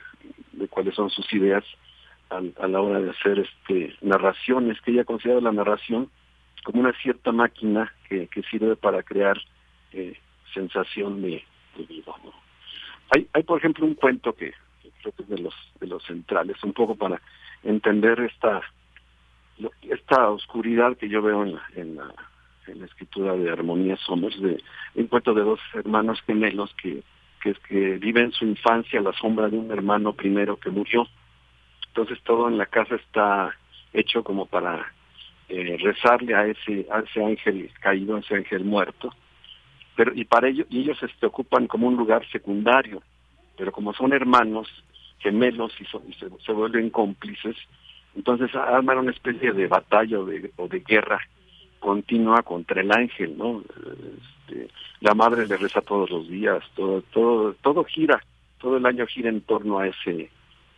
de cuáles son sus ideas a, la hora de hacer este narraciones que ella considera la narración como una cierta máquina que, que sirve para crear eh, sensación de, de vida. Hay, hay por ejemplo, un cuento que, creo que es de los, de los centrales, un poco para entender esta, esta oscuridad que yo veo en la, en la, escritura de Armonía Somers, de un cuento de dos hermanos gemelos que, que, que viven su infancia a la sombra de un hermano primero que murió. Entonces todo en la casa está hecho como para eh, rezarle a ese, a ese ángel caído, a ese ángel muerto pero y para ellos y ellos este, ocupan como un lugar secundario, pero como son hermanos gemelos y, se, vuelven cómplices, entonces arman una especie de batalla o de, o de guerra continua contra el ángel, ¿no? Este, la madre le reza todos los días, todo, todo, todo gira, todo el año gira en torno a ese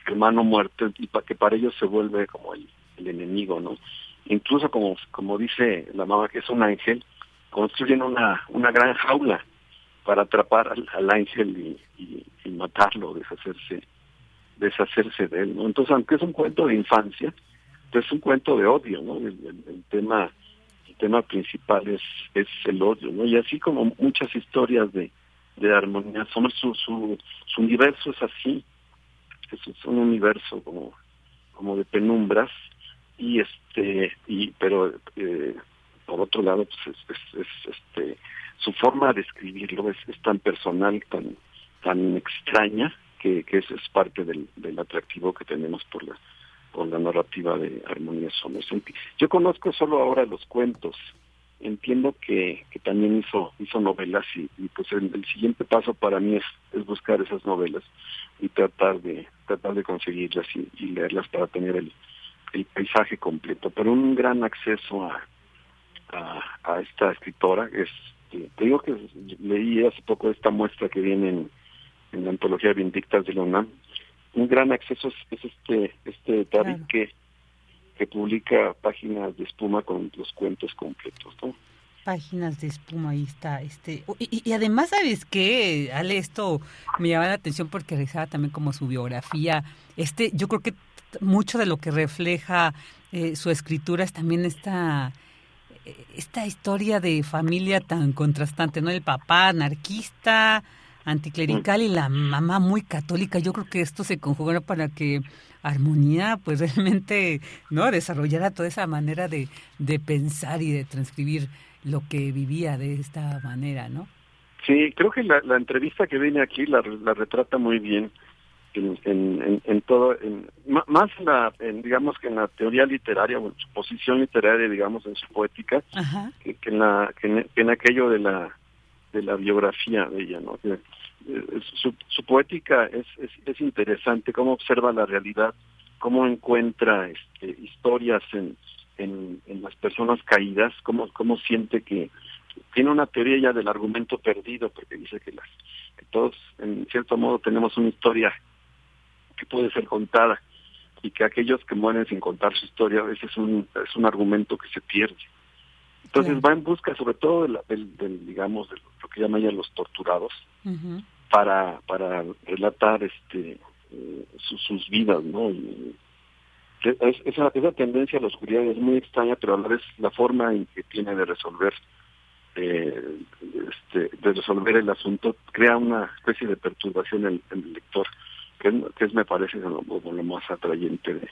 hermano muerto y para que para ellos se vuelve como el, enemigo, ¿no? Incluso como, como dice la mamá que es un ángel, construyen una, una gran jaula para atrapar al, ángel y, matarlo, deshacerse, deshacerse de él, ¿no? Entonces, aunque es un cuento de infancia, es un cuento de odio, ¿no? El, tema el tema principal es, es el odio, ¿no? Y así como muchas historias de, de armonía, son su, su, su universo es así, es un universo como, como de penumbras y este y pero eh, por otro lado pues es, este su forma de escribirlo es, tan personal tan tan extraña que, que es parte del, del atractivo que tenemos por la por la narrativa de Armonía Somos. Yo conozco solo ahora los cuentos, entiendo que, que también hizo hizo novelas y, pues el, siguiente paso para mí es, es buscar esas novelas y tratar de tratar de conseguirlas y, leerlas para tener el, el, paisaje completo. Pero un gran acceso a, a, esta escritora es, te digo que leí hace poco esta muestra que viene en, la antología Vindictas de la UNAM. Un gran acceso es, este este David que, que publica páginas de espuma con los cuentos completos, ¿no? páginas de espuma, ahí está. Este, y, además, ¿sabes qué? Ale, esto me llama la atención porque realizaba también como su biografía. Este, yo creo que mucho de lo que refleja eh, su escritura es también esta, esta historia de familia tan contrastante, ¿no? El papá anarquista, anticlerical y la mamá muy católica. Yo creo que esto se conjugó para que Armonía, pues realmente, ¿no? Desarrollara toda esa manera de, de pensar y de transcribir lo que vivía de esta manera, ¿no? Sí, creo que la, entrevista que viene aquí la, la retrata muy bien en, en, en, todo, en, más en la, en, digamos que en la teoría literaria, o en su posición literaria, digamos, en su poética, que, en la, que en, aquello de la, de la biografía de ella, ¿no? Eh, su, su poética es, es, es interesante, cómo observa la realidad, cómo encuentra este, historias en, en, las personas caídas, cómo, cómo siente que tiene una teoría ya del argumento perdido, porque dice que, las, que todos, en cierto modo, tenemos una historia que puede ser contada y que aquellos que mueren sin contar su historia a veces es un, es un argumento que se pierde. Entonces va en busca sobre todo del, digamos, de lo que llama ella los torturados, para, para relatar este eh, sus, vidas, ¿no? esa, esa tendencia a la oscuridad es muy extraña, pero a la vez la forma en que tiene de resolver eh, este, de resolver el asunto crea una especie de perturbación en, el lector, que, es, me parece lo, lo más atrayente de,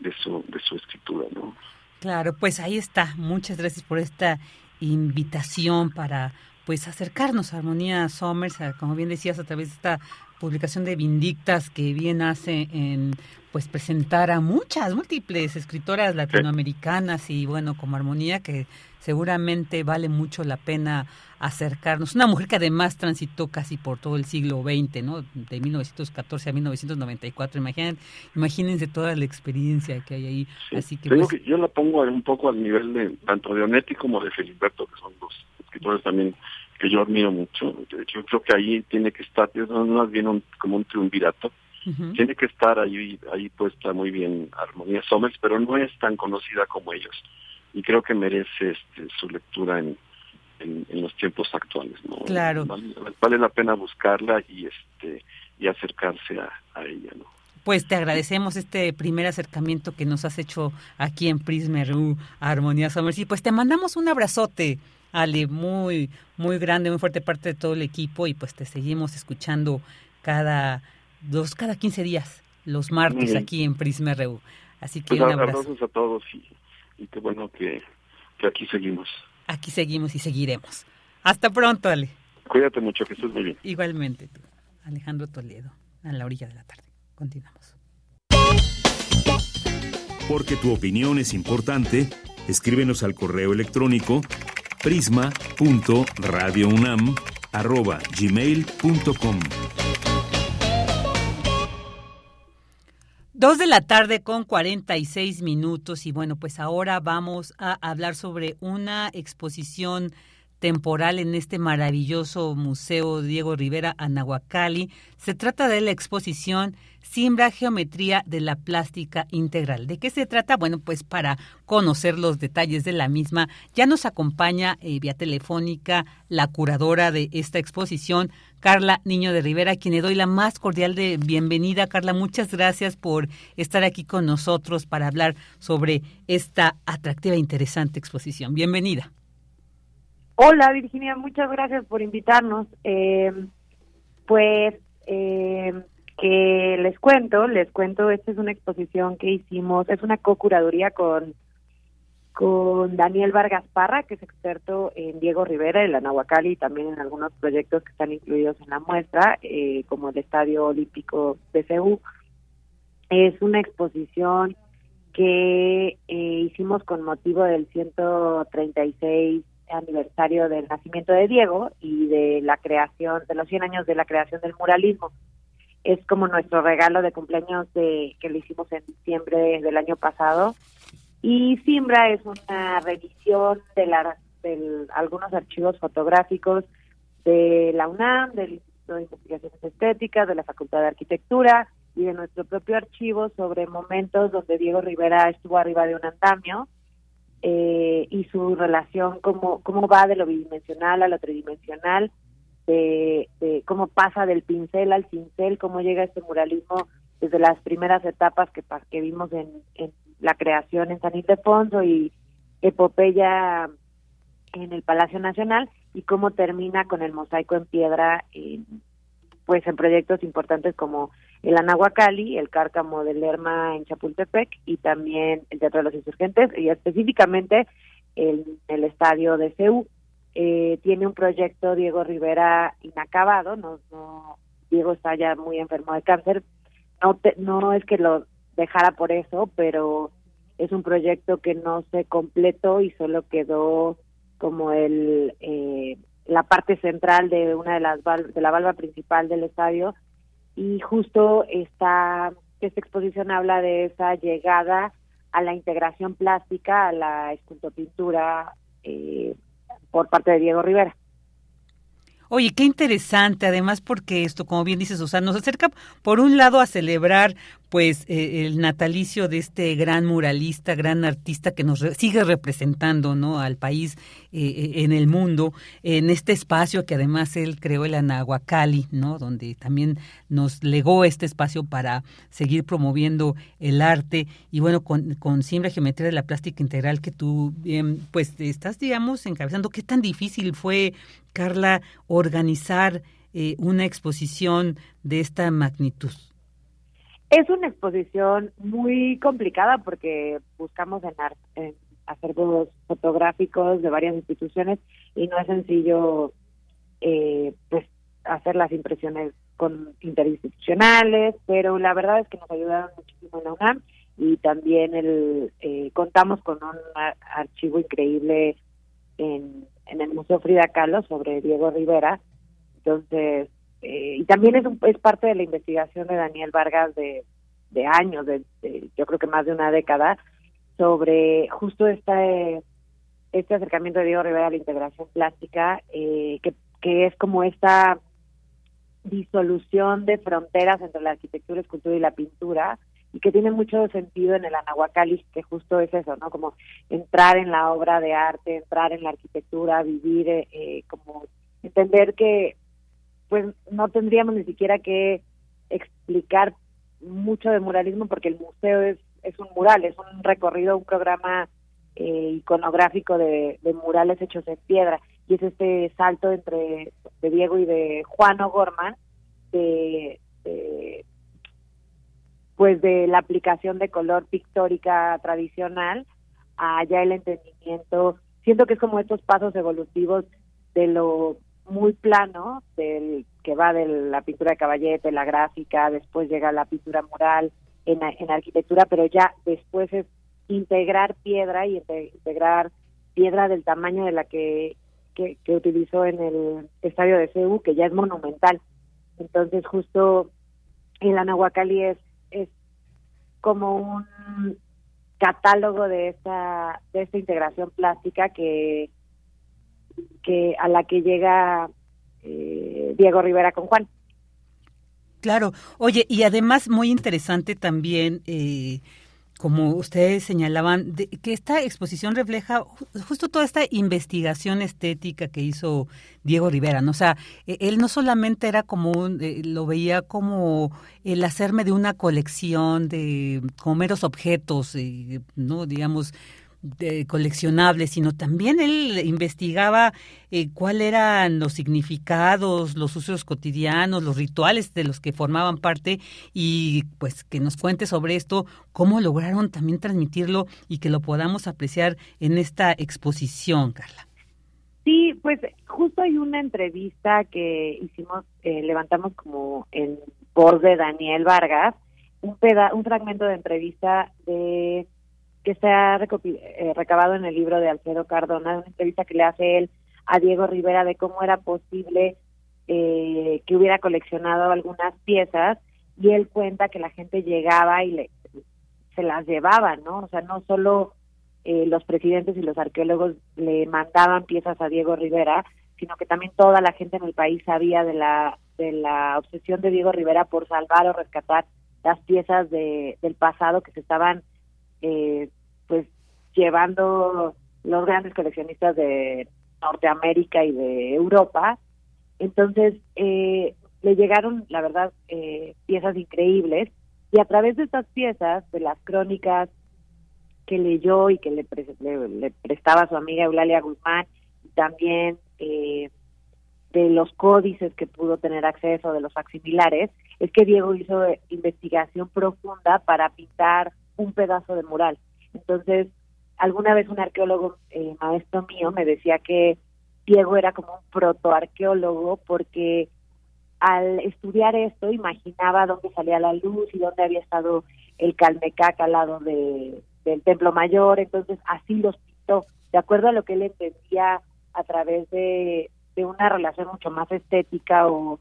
de, su, de su escritura. ¿no? Claro, pues ahí está. Muchas gracias por esta invitación para pues acercarnos a Armonía Somers, como bien decías, a través de esta publicación de Vindictas que bien hace en pues presentar a muchas, múltiples escritoras latinoamericanas y bueno, como Armonía, que seguramente vale mucho la pena acercarnos. Una mujer que además transitó casi por todo el siglo XX, ¿no? De 1914 a 1994. Imagínense, imagínense toda la experiencia que hay ahí. Así que, pues que yo la pongo un poco al nivel de tanto de Onetti como de Filiberto, que son dos escritores también que yo admiro mucho. Yo creo que ahí tiene que estar, es más bien como un triunvirato tiene que estar ahí, ahí puesta muy bien Armonía Somers, pero no es tan conocida como ellos. Y creo que merece este, su lectura en, en, los tiempos actuales. ¿no? Claro. Vale, la pena buscarla y este y acercarse a, ella. ¿no? Pues te agradecemos este primer acercamiento que nos has hecho aquí en Prisma RU Armonía Somers y pues te mandamos un abrazote. Ale, muy, muy grande, muy fuerte parte de todo el equipo y pues te seguimos escuchando cada dos cada 15 días, los martes aquí en Prisma RU. Así que pues un abrazo. a todos y, qué bueno que, aquí seguimos. Aquí seguimos y seguiremos. Hasta pronto, Ale. Cuídate mucho, que estés muy bien. Igualmente tú, Alejandro Toledo, a la orilla de la tarde. Continuamos. Porque tu opinión es importante, escríbenos al correo electrónico prisma.radiounam@gmail.com. Dos de la tarde con 46 minutos y bueno, pues ahora vamos a hablar sobre una exposición temporal en este maravilloso Museo Diego Rivera Anahuacali. Se trata de la exposición Simbra Geometría de la Plástica Integral. ¿De qué se trata? Bueno, pues para conocer los detalles de la misma, ya nos acompaña eh, vía telefónica la curadora de esta exposición, Carla Niño de Rivera, a quien le doy la más cordial de bienvenida. Carla, muchas gracias por estar aquí con nosotros para hablar sobre esta atractiva e interesante exposición. Bienvenida. Hola Virginia, muchas gracias por invitarnos. Eh, pues eh, que les cuento, les cuento, esta es una exposición que hicimos, es una co-curaduría con, con Daniel Vargas Parra, que es experto en Diego Rivera, en la Nahuacali y también en algunos proyectos que están incluidos en la muestra, eh, como el Estadio Olímpico Seúl. Es una exposición que hicimos con motivo del 136 aniversario del nacimiento de Diego y de la creación, de los 100 años de la creación del muralismo. Es como nuestro regalo de cumpleaños de, que lo hicimos en diciembre del año pasado. Y Simbra es una revisión de, la, de algunos archivos fotográficos de la UNAM, del Instituto de Investigaciones Estéticas, de la Facultad de Arquitectura y de nuestro propio archivo sobre momentos donde Diego Rivera estuvo arriba de un andamio eh, y su relación, cómo, cómo va de lo bidimensional a lo tridimensional, de, cómo pasa del pincel al cincel, cómo llega este muralismo desde las primeras etapas que, que vimos en, la creación en San Ildefonso y Epopeya en el Palacio Nacional y cómo termina con el mosaico en piedra en, pues en proyectos importantes como el Anahuacali, el Cárcamo del Lerma en Chapultepec y también el Teatro de los Insurgentes y específicamente el, el estadio de CEU. Eh, tiene un proyecto Diego Rivera inacabado, no, no, Diego está ya muy enfermo de cáncer, no, no es que lo dejara por eso, pero es un proyecto que no se completó y solo quedó como el eh, la parte central de una de las de la valva principal del estadio y justo esta, esta exposición habla de esa llegada a la integración plástica, a la escultopintura eh, por parte de Diego Rivera. Oye, qué interesante, además porque esto, como bien dice Susana, nos acerca por un lado a celebrar pues eh, el natalicio de este gran muralista, gran artista que nos sigue representando ¿no? al país eh, eh, en el mundo, en este espacio que además él creó el Anahuacali, ¿no? donde también nos legó este espacio para seguir promoviendo el arte y bueno, con, con Siembra Geometría de la Plástica Integral que tú pues estás, digamos, encabezando, ¿qué tan difícil fue, Carla, organizar una exposición de esta magnitud? Es una exposición muy complicada porque buscamos en, en acervos fotográficos de varias instituciones y no es sencillo eh, pues hacer las impresiones con interinstitucionales, pero la verdad es que nos ayudaron muchísimo en la UNAM y también el eh, contamos con un archivo increíble en, en el Museo Frida Kahlo sobre Diego Rivera. Entonces, eh, y también es, es parte de la investigación de Daniel Vargas de, años, de, yo creo que más de una década, sobre justo este, este acercamiento de Diego Rivera a la integración plástica, eh, que, que es como esta disolución de fronteras entre la arquitectura, escultura y la pintura, y que tiene mucho sentido en el Anahuacalli, que justo es eso, ¿no? Como entrar en la obra de arte, entrar en la arquitectura, vivir, eh, como entender que pues no tendríamos ni siquiera que explicar mucho de muralismo porque el museo es, es un mural, es un recorrido, un programa eh, iconográfico de, murales hechos en piedra. Y es este salto entre de Diego y de Juan O'Gorman de, pues de la aplicación de color pictórica tradicional a ya el entendimiento. Siento que es como estos pasos evolutivos de lo muy plano del que va de la pintura de caballete, la gráfica, después llega la pintura mural en, en arquitectura, pero ya después es integrar piedra y integrar piedra del tamaño de la que, que, utilizó en el estadio de CEU, que ya es monumental. Entonces, justo el Anahuacalli es, es como un catálogo de esta de esta integración plástica que que a la que llega eh, Diego Rivera con Juan. Claro, oye, y además muy interesante también eh, como ustedes señalaban, que esta exposición refleja justo toda esta investigación estética que hizo Diego Rivera, ¿no? O sea, e, él no solamente era como un, eh, lo veía como el hacerme de una colección de como meros objetos, eh, ¿no? Digamos, de coleccionables, sino también él investigaba eh, cuáles eran los significados, los usos cotidianos, los rituales de los que formaban parte y pues que nos cuente sobre esto, cómo lograron también transmitirlo y que lo podamos apreciar en esta exposición, Carla. Sí, pues justo hay una entrevista que hicimos, eh, levantamos como en voz de Daniel Vargas, un, peda un fragmento de entrevista de que se ha eh, recabado en el libro de Alfredo Cardona, una entrevista que le hace él a Diego Rivera de cómo era posible eh, que hubiera coleccionado algunas piezas y él cuenta que la gente llegaba y le, se las llevaba, ¿no? O sea, no solo eh, los presidentes y los arqueólogos le mandaban piezas a Diego Rivera, sino que también toda la gente en el país sabía de la de la obsesión de Diego Rivera por salvar o rescatar las piezas de, del pasado que se estaban eh, pues llevando los grandes coleccionistas de Norteamérica y de Europa. Entonces, eh, le llegaron, la verdad, eh, piezas increíbles y a través de estas piezas, de las crónicas que leyó y que le, prestaba su amiga Eulalia Guzmán, y también eh, de los códices que pudo tener acceso, de los facsimilares, es que Diego hizo investigación profunda para pintar un pedazo de mural. Entonces, alguna vez un arqueólogo eh, maestro mío me decía que Diego era como un protoarqueólogo porque al estudiar esto imaginaba dónde salía la luz y dónde había estado el Calmecac al lado de, del Templo Mayor, entonces así los pintó, de acuerdo a lo que él entendía a través de, de una relación mucho más estética o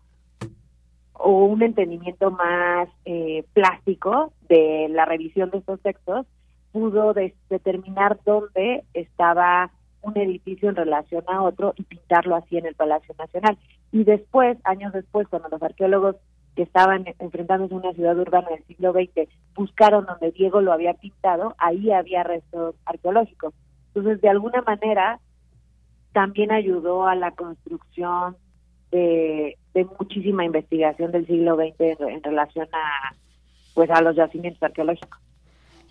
o un entendimiento más eh, plástico de la revisión de estos textos, pudo determinar dónde estaba un edificio en relación a otro y pintarlo así en el Palacio Nacional. Y después, años después, cuando los arqueólogos que estaban enfrentándose a una ciudad urbana del siglo XX buscaron donde Diego lo había pintado, ahí había restos arqueológicos. Entonces, de alguna manera, también ayudó a la construcción de, muchísima investigación del siglo XX en, relación a pues a los yacimientos arqueológicos.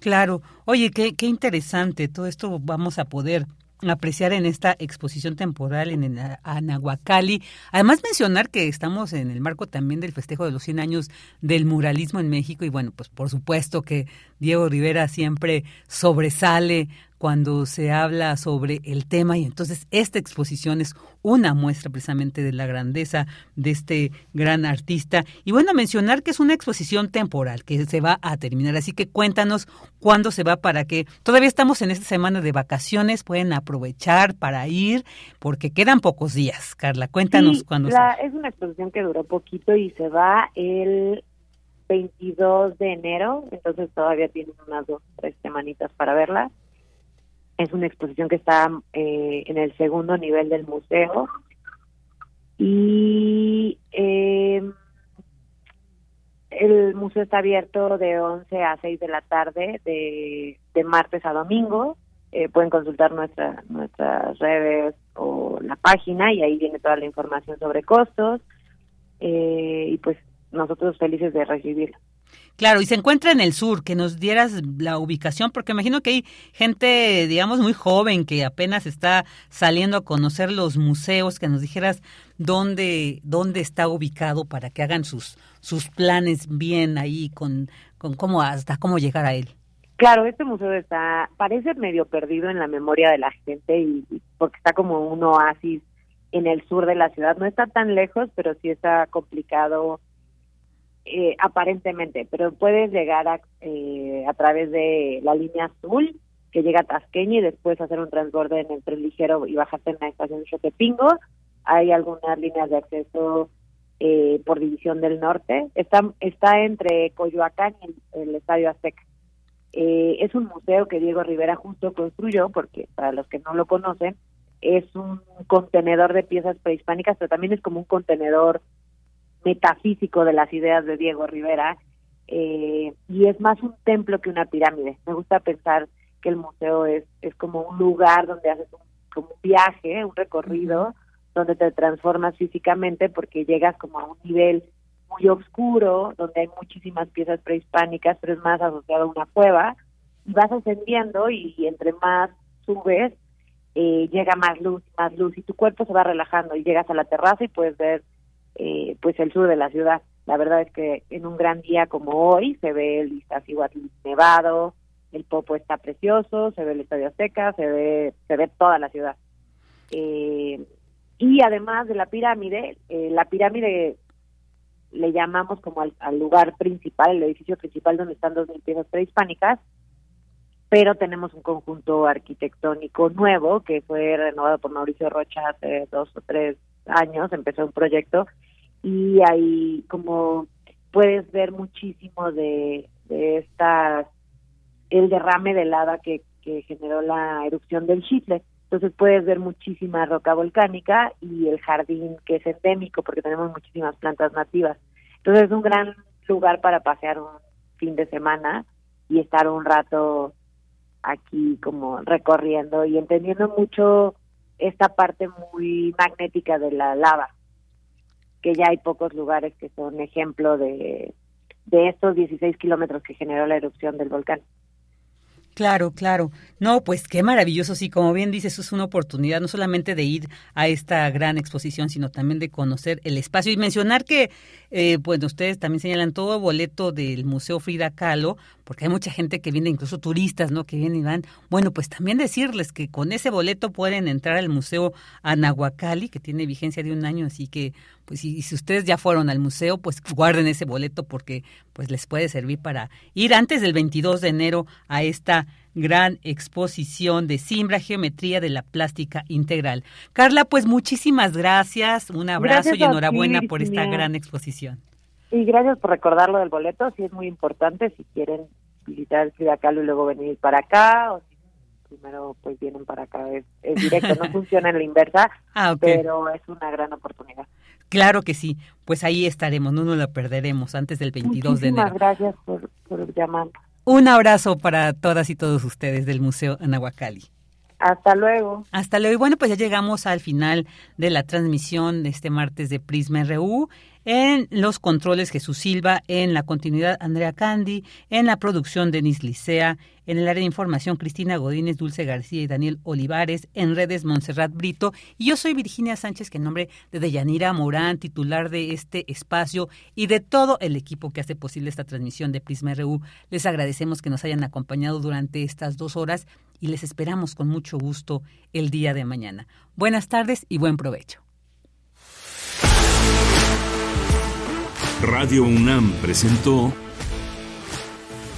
Claro, oye, qué, qué interesante, todo esto vamos a poder apreciar en esta exposición temporal en Anahuacali. Además mencionar que estamos en el marco también del festejo de los 100 años del muralismo en México y bueno, pues por supuesto que Diego Rivera siempre sobresale cuando se habla sobre el tema y entonces esta exposición es una muestra precisamente de la grandeza de este gran artista. Y bueno, mencionar que es una exposición temporal que se va a terminar, así que cuéntanos cuándo se va para que todavía estamos en esta semana de vacaciones, pueden aprovechar para ir porque quedan pocos días. Carla, cuéntanos cuándo la, Es una exposición que duró poquito y se va el 22 de enero, entonces todavía tienen unas dos, tres semanitas para verla. Es una exposición que está eh, en el segundo nivel del museo. Y eh, el museo está abierto de 11 a 6 de la tarde, de, martes a domingo. Eh, pueden consultar nuestra, nuestras redes o la página y ahí viene toda la información sobre costos. y pues nosotros felices de recibirlo. Claro, y se encuentra en el sur, que nos dieras la ubicación, porque imagino que hay gente, digamos, muy joven que apenas está saliendo a conocer los museos, que nos dijeras dónde, dónde está ubicado para que hagan sus, sus planes bien ahí con, con cómo hasta cómo llegar a él. Claro, este museo está, parece medio perdido en la memoria de la gente y porque está como un oasis en el sur de la ciudad. No está tan lejos, pero sí está complicado eh, aparentemente, pero puedes llegar a, eh, a través de la línea azul que llega a Tasqueña y después hacer un transborde en el tren ligero y bajarte en la estación de Xotepingo. Hay algunas líneas de acceso eh, por División del Norte. Está, está entre Coyoacán y el, Estadio Azteca. Eh, es un museo que Diego Rivera justo construyó, porque para los que no lo conocen, es un contenedor de piezas prehispánicas, pero también es como un contenedor metafísico de las ideas de Diego Rivera, eh, y es más un templo que una pirámide. Me gusta pensar que el museo es, es como un lugar donde haces un, como un viaje, un recorrido, donde te transformas físicamente porque llegas como a un nivel muy oscuro, donde hay muchísimas piezas prehispánicas, pero es más asociado a una cueva, y vas ascendiendo y, entre más subes, eh, llega más luz, más luz, y tu cuerpo se va relajando y llegas a la terraza y puedes ver eh, pues el sur de la ciudad. La verdad es que en un gran día como hoy se ve el Iztaccíhuatl nevado, el Popo está precioso, se ve el Estadio Azteca, se ve se ve toda la ciudad. Eh, y además de la pirámide, eh, la pirámide le llamamos como al, lugar principal, el edificio principal donde están dos mil piezas prehispánicas, pero tenemos un conjunto arquitectónico nuevo que fue renovado por Mauricio Rocha hace dos o tres años, empezó un proyecto y ahí como puedes ver muchísimo de, de estas el derrame de lava que, que generó la erupción del Chitle. Entonces puedes ver muchísima roca volcánica y el jardín que es endémico porque tenemos muchísimas plantas nativas. Entonces es un gran lugar para pasear un fin de semana y estar un rato aquí como recorriendo y entendiendo mucho esta parte muy magnética de la lava, que ya hay pocos lugares que son ejemplo de, de estos 16 kilómetros que generó la erupción del volcán. Claro, claro. No, pues qué maravilloso, sí, como bien dices, es una oportunidad no solamente de ir a esta gran exposición, sino también de conocer el espacio y mencionar que, eh, bueno, ustedes también señalan todo boleto del Museo Frida Kahlo, porque hay mucha gente que viene, incluso turistas, ¿no? Que vienen y van. Bueno, pues también decirles que con ese boleto pueden entrar al Museo Anahuacali, que tiene vigencia de un año, así que pues si, si ustedes ya fueron al museo, pues guarden ese boleto porque pues les puede servir para ir antes del 22 de enero a esta gran exposición de Simbra Geometría de la Plástica Integral. Carla, pues muchísimas gracias, un abrazo y enhorabuena por esta gran exposición. Y gracias por recordarlo del boleto, sí es muy importante si quieren visitar el Ciudad y luego venir para acá o primero pues vienen para acá, es, directo, no funciona en la inversa, ah, pero es una gran oportunidad. Claro que sí, pues ahí estaremos, no nos la perderemos antes del 22 de enero. gracias por, por llamar. Un abrazo para todas y todos ustedes del Museo Anahuacali. Hasta luego. Hasta luego. Y bueno, pues ya llegamos al final de la transmisión de este martes de Prisma RU. En los controles Jesús Silva, en la continuidad Andrea Candy, en la producción Denis Licea, en el área de información Cristina Godínez, Dulce García y Daniel Olivares, en redes Montserrat Brito. Y yo soy Virginia Sánchez, que en nombre de Deyanira Morán, titular de este espacio y de todo el equipo que hace posible esta transmisión de Prisma RU, les agradecemos que nos hayan acompañado durante estas dos horas y les esperamos con mucho gusto el día de mañana. Buenas tardes y buen provecho. Radio UNAM presentó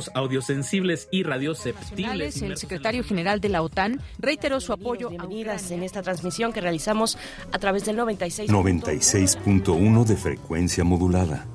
Organismos audiosensibles y radioceptibles. El secretario general de la OTAN reiteró su apoyo. Bienvenidas en esta transmisión que realizamos a través del 96.1 96. de frecuencia modulada.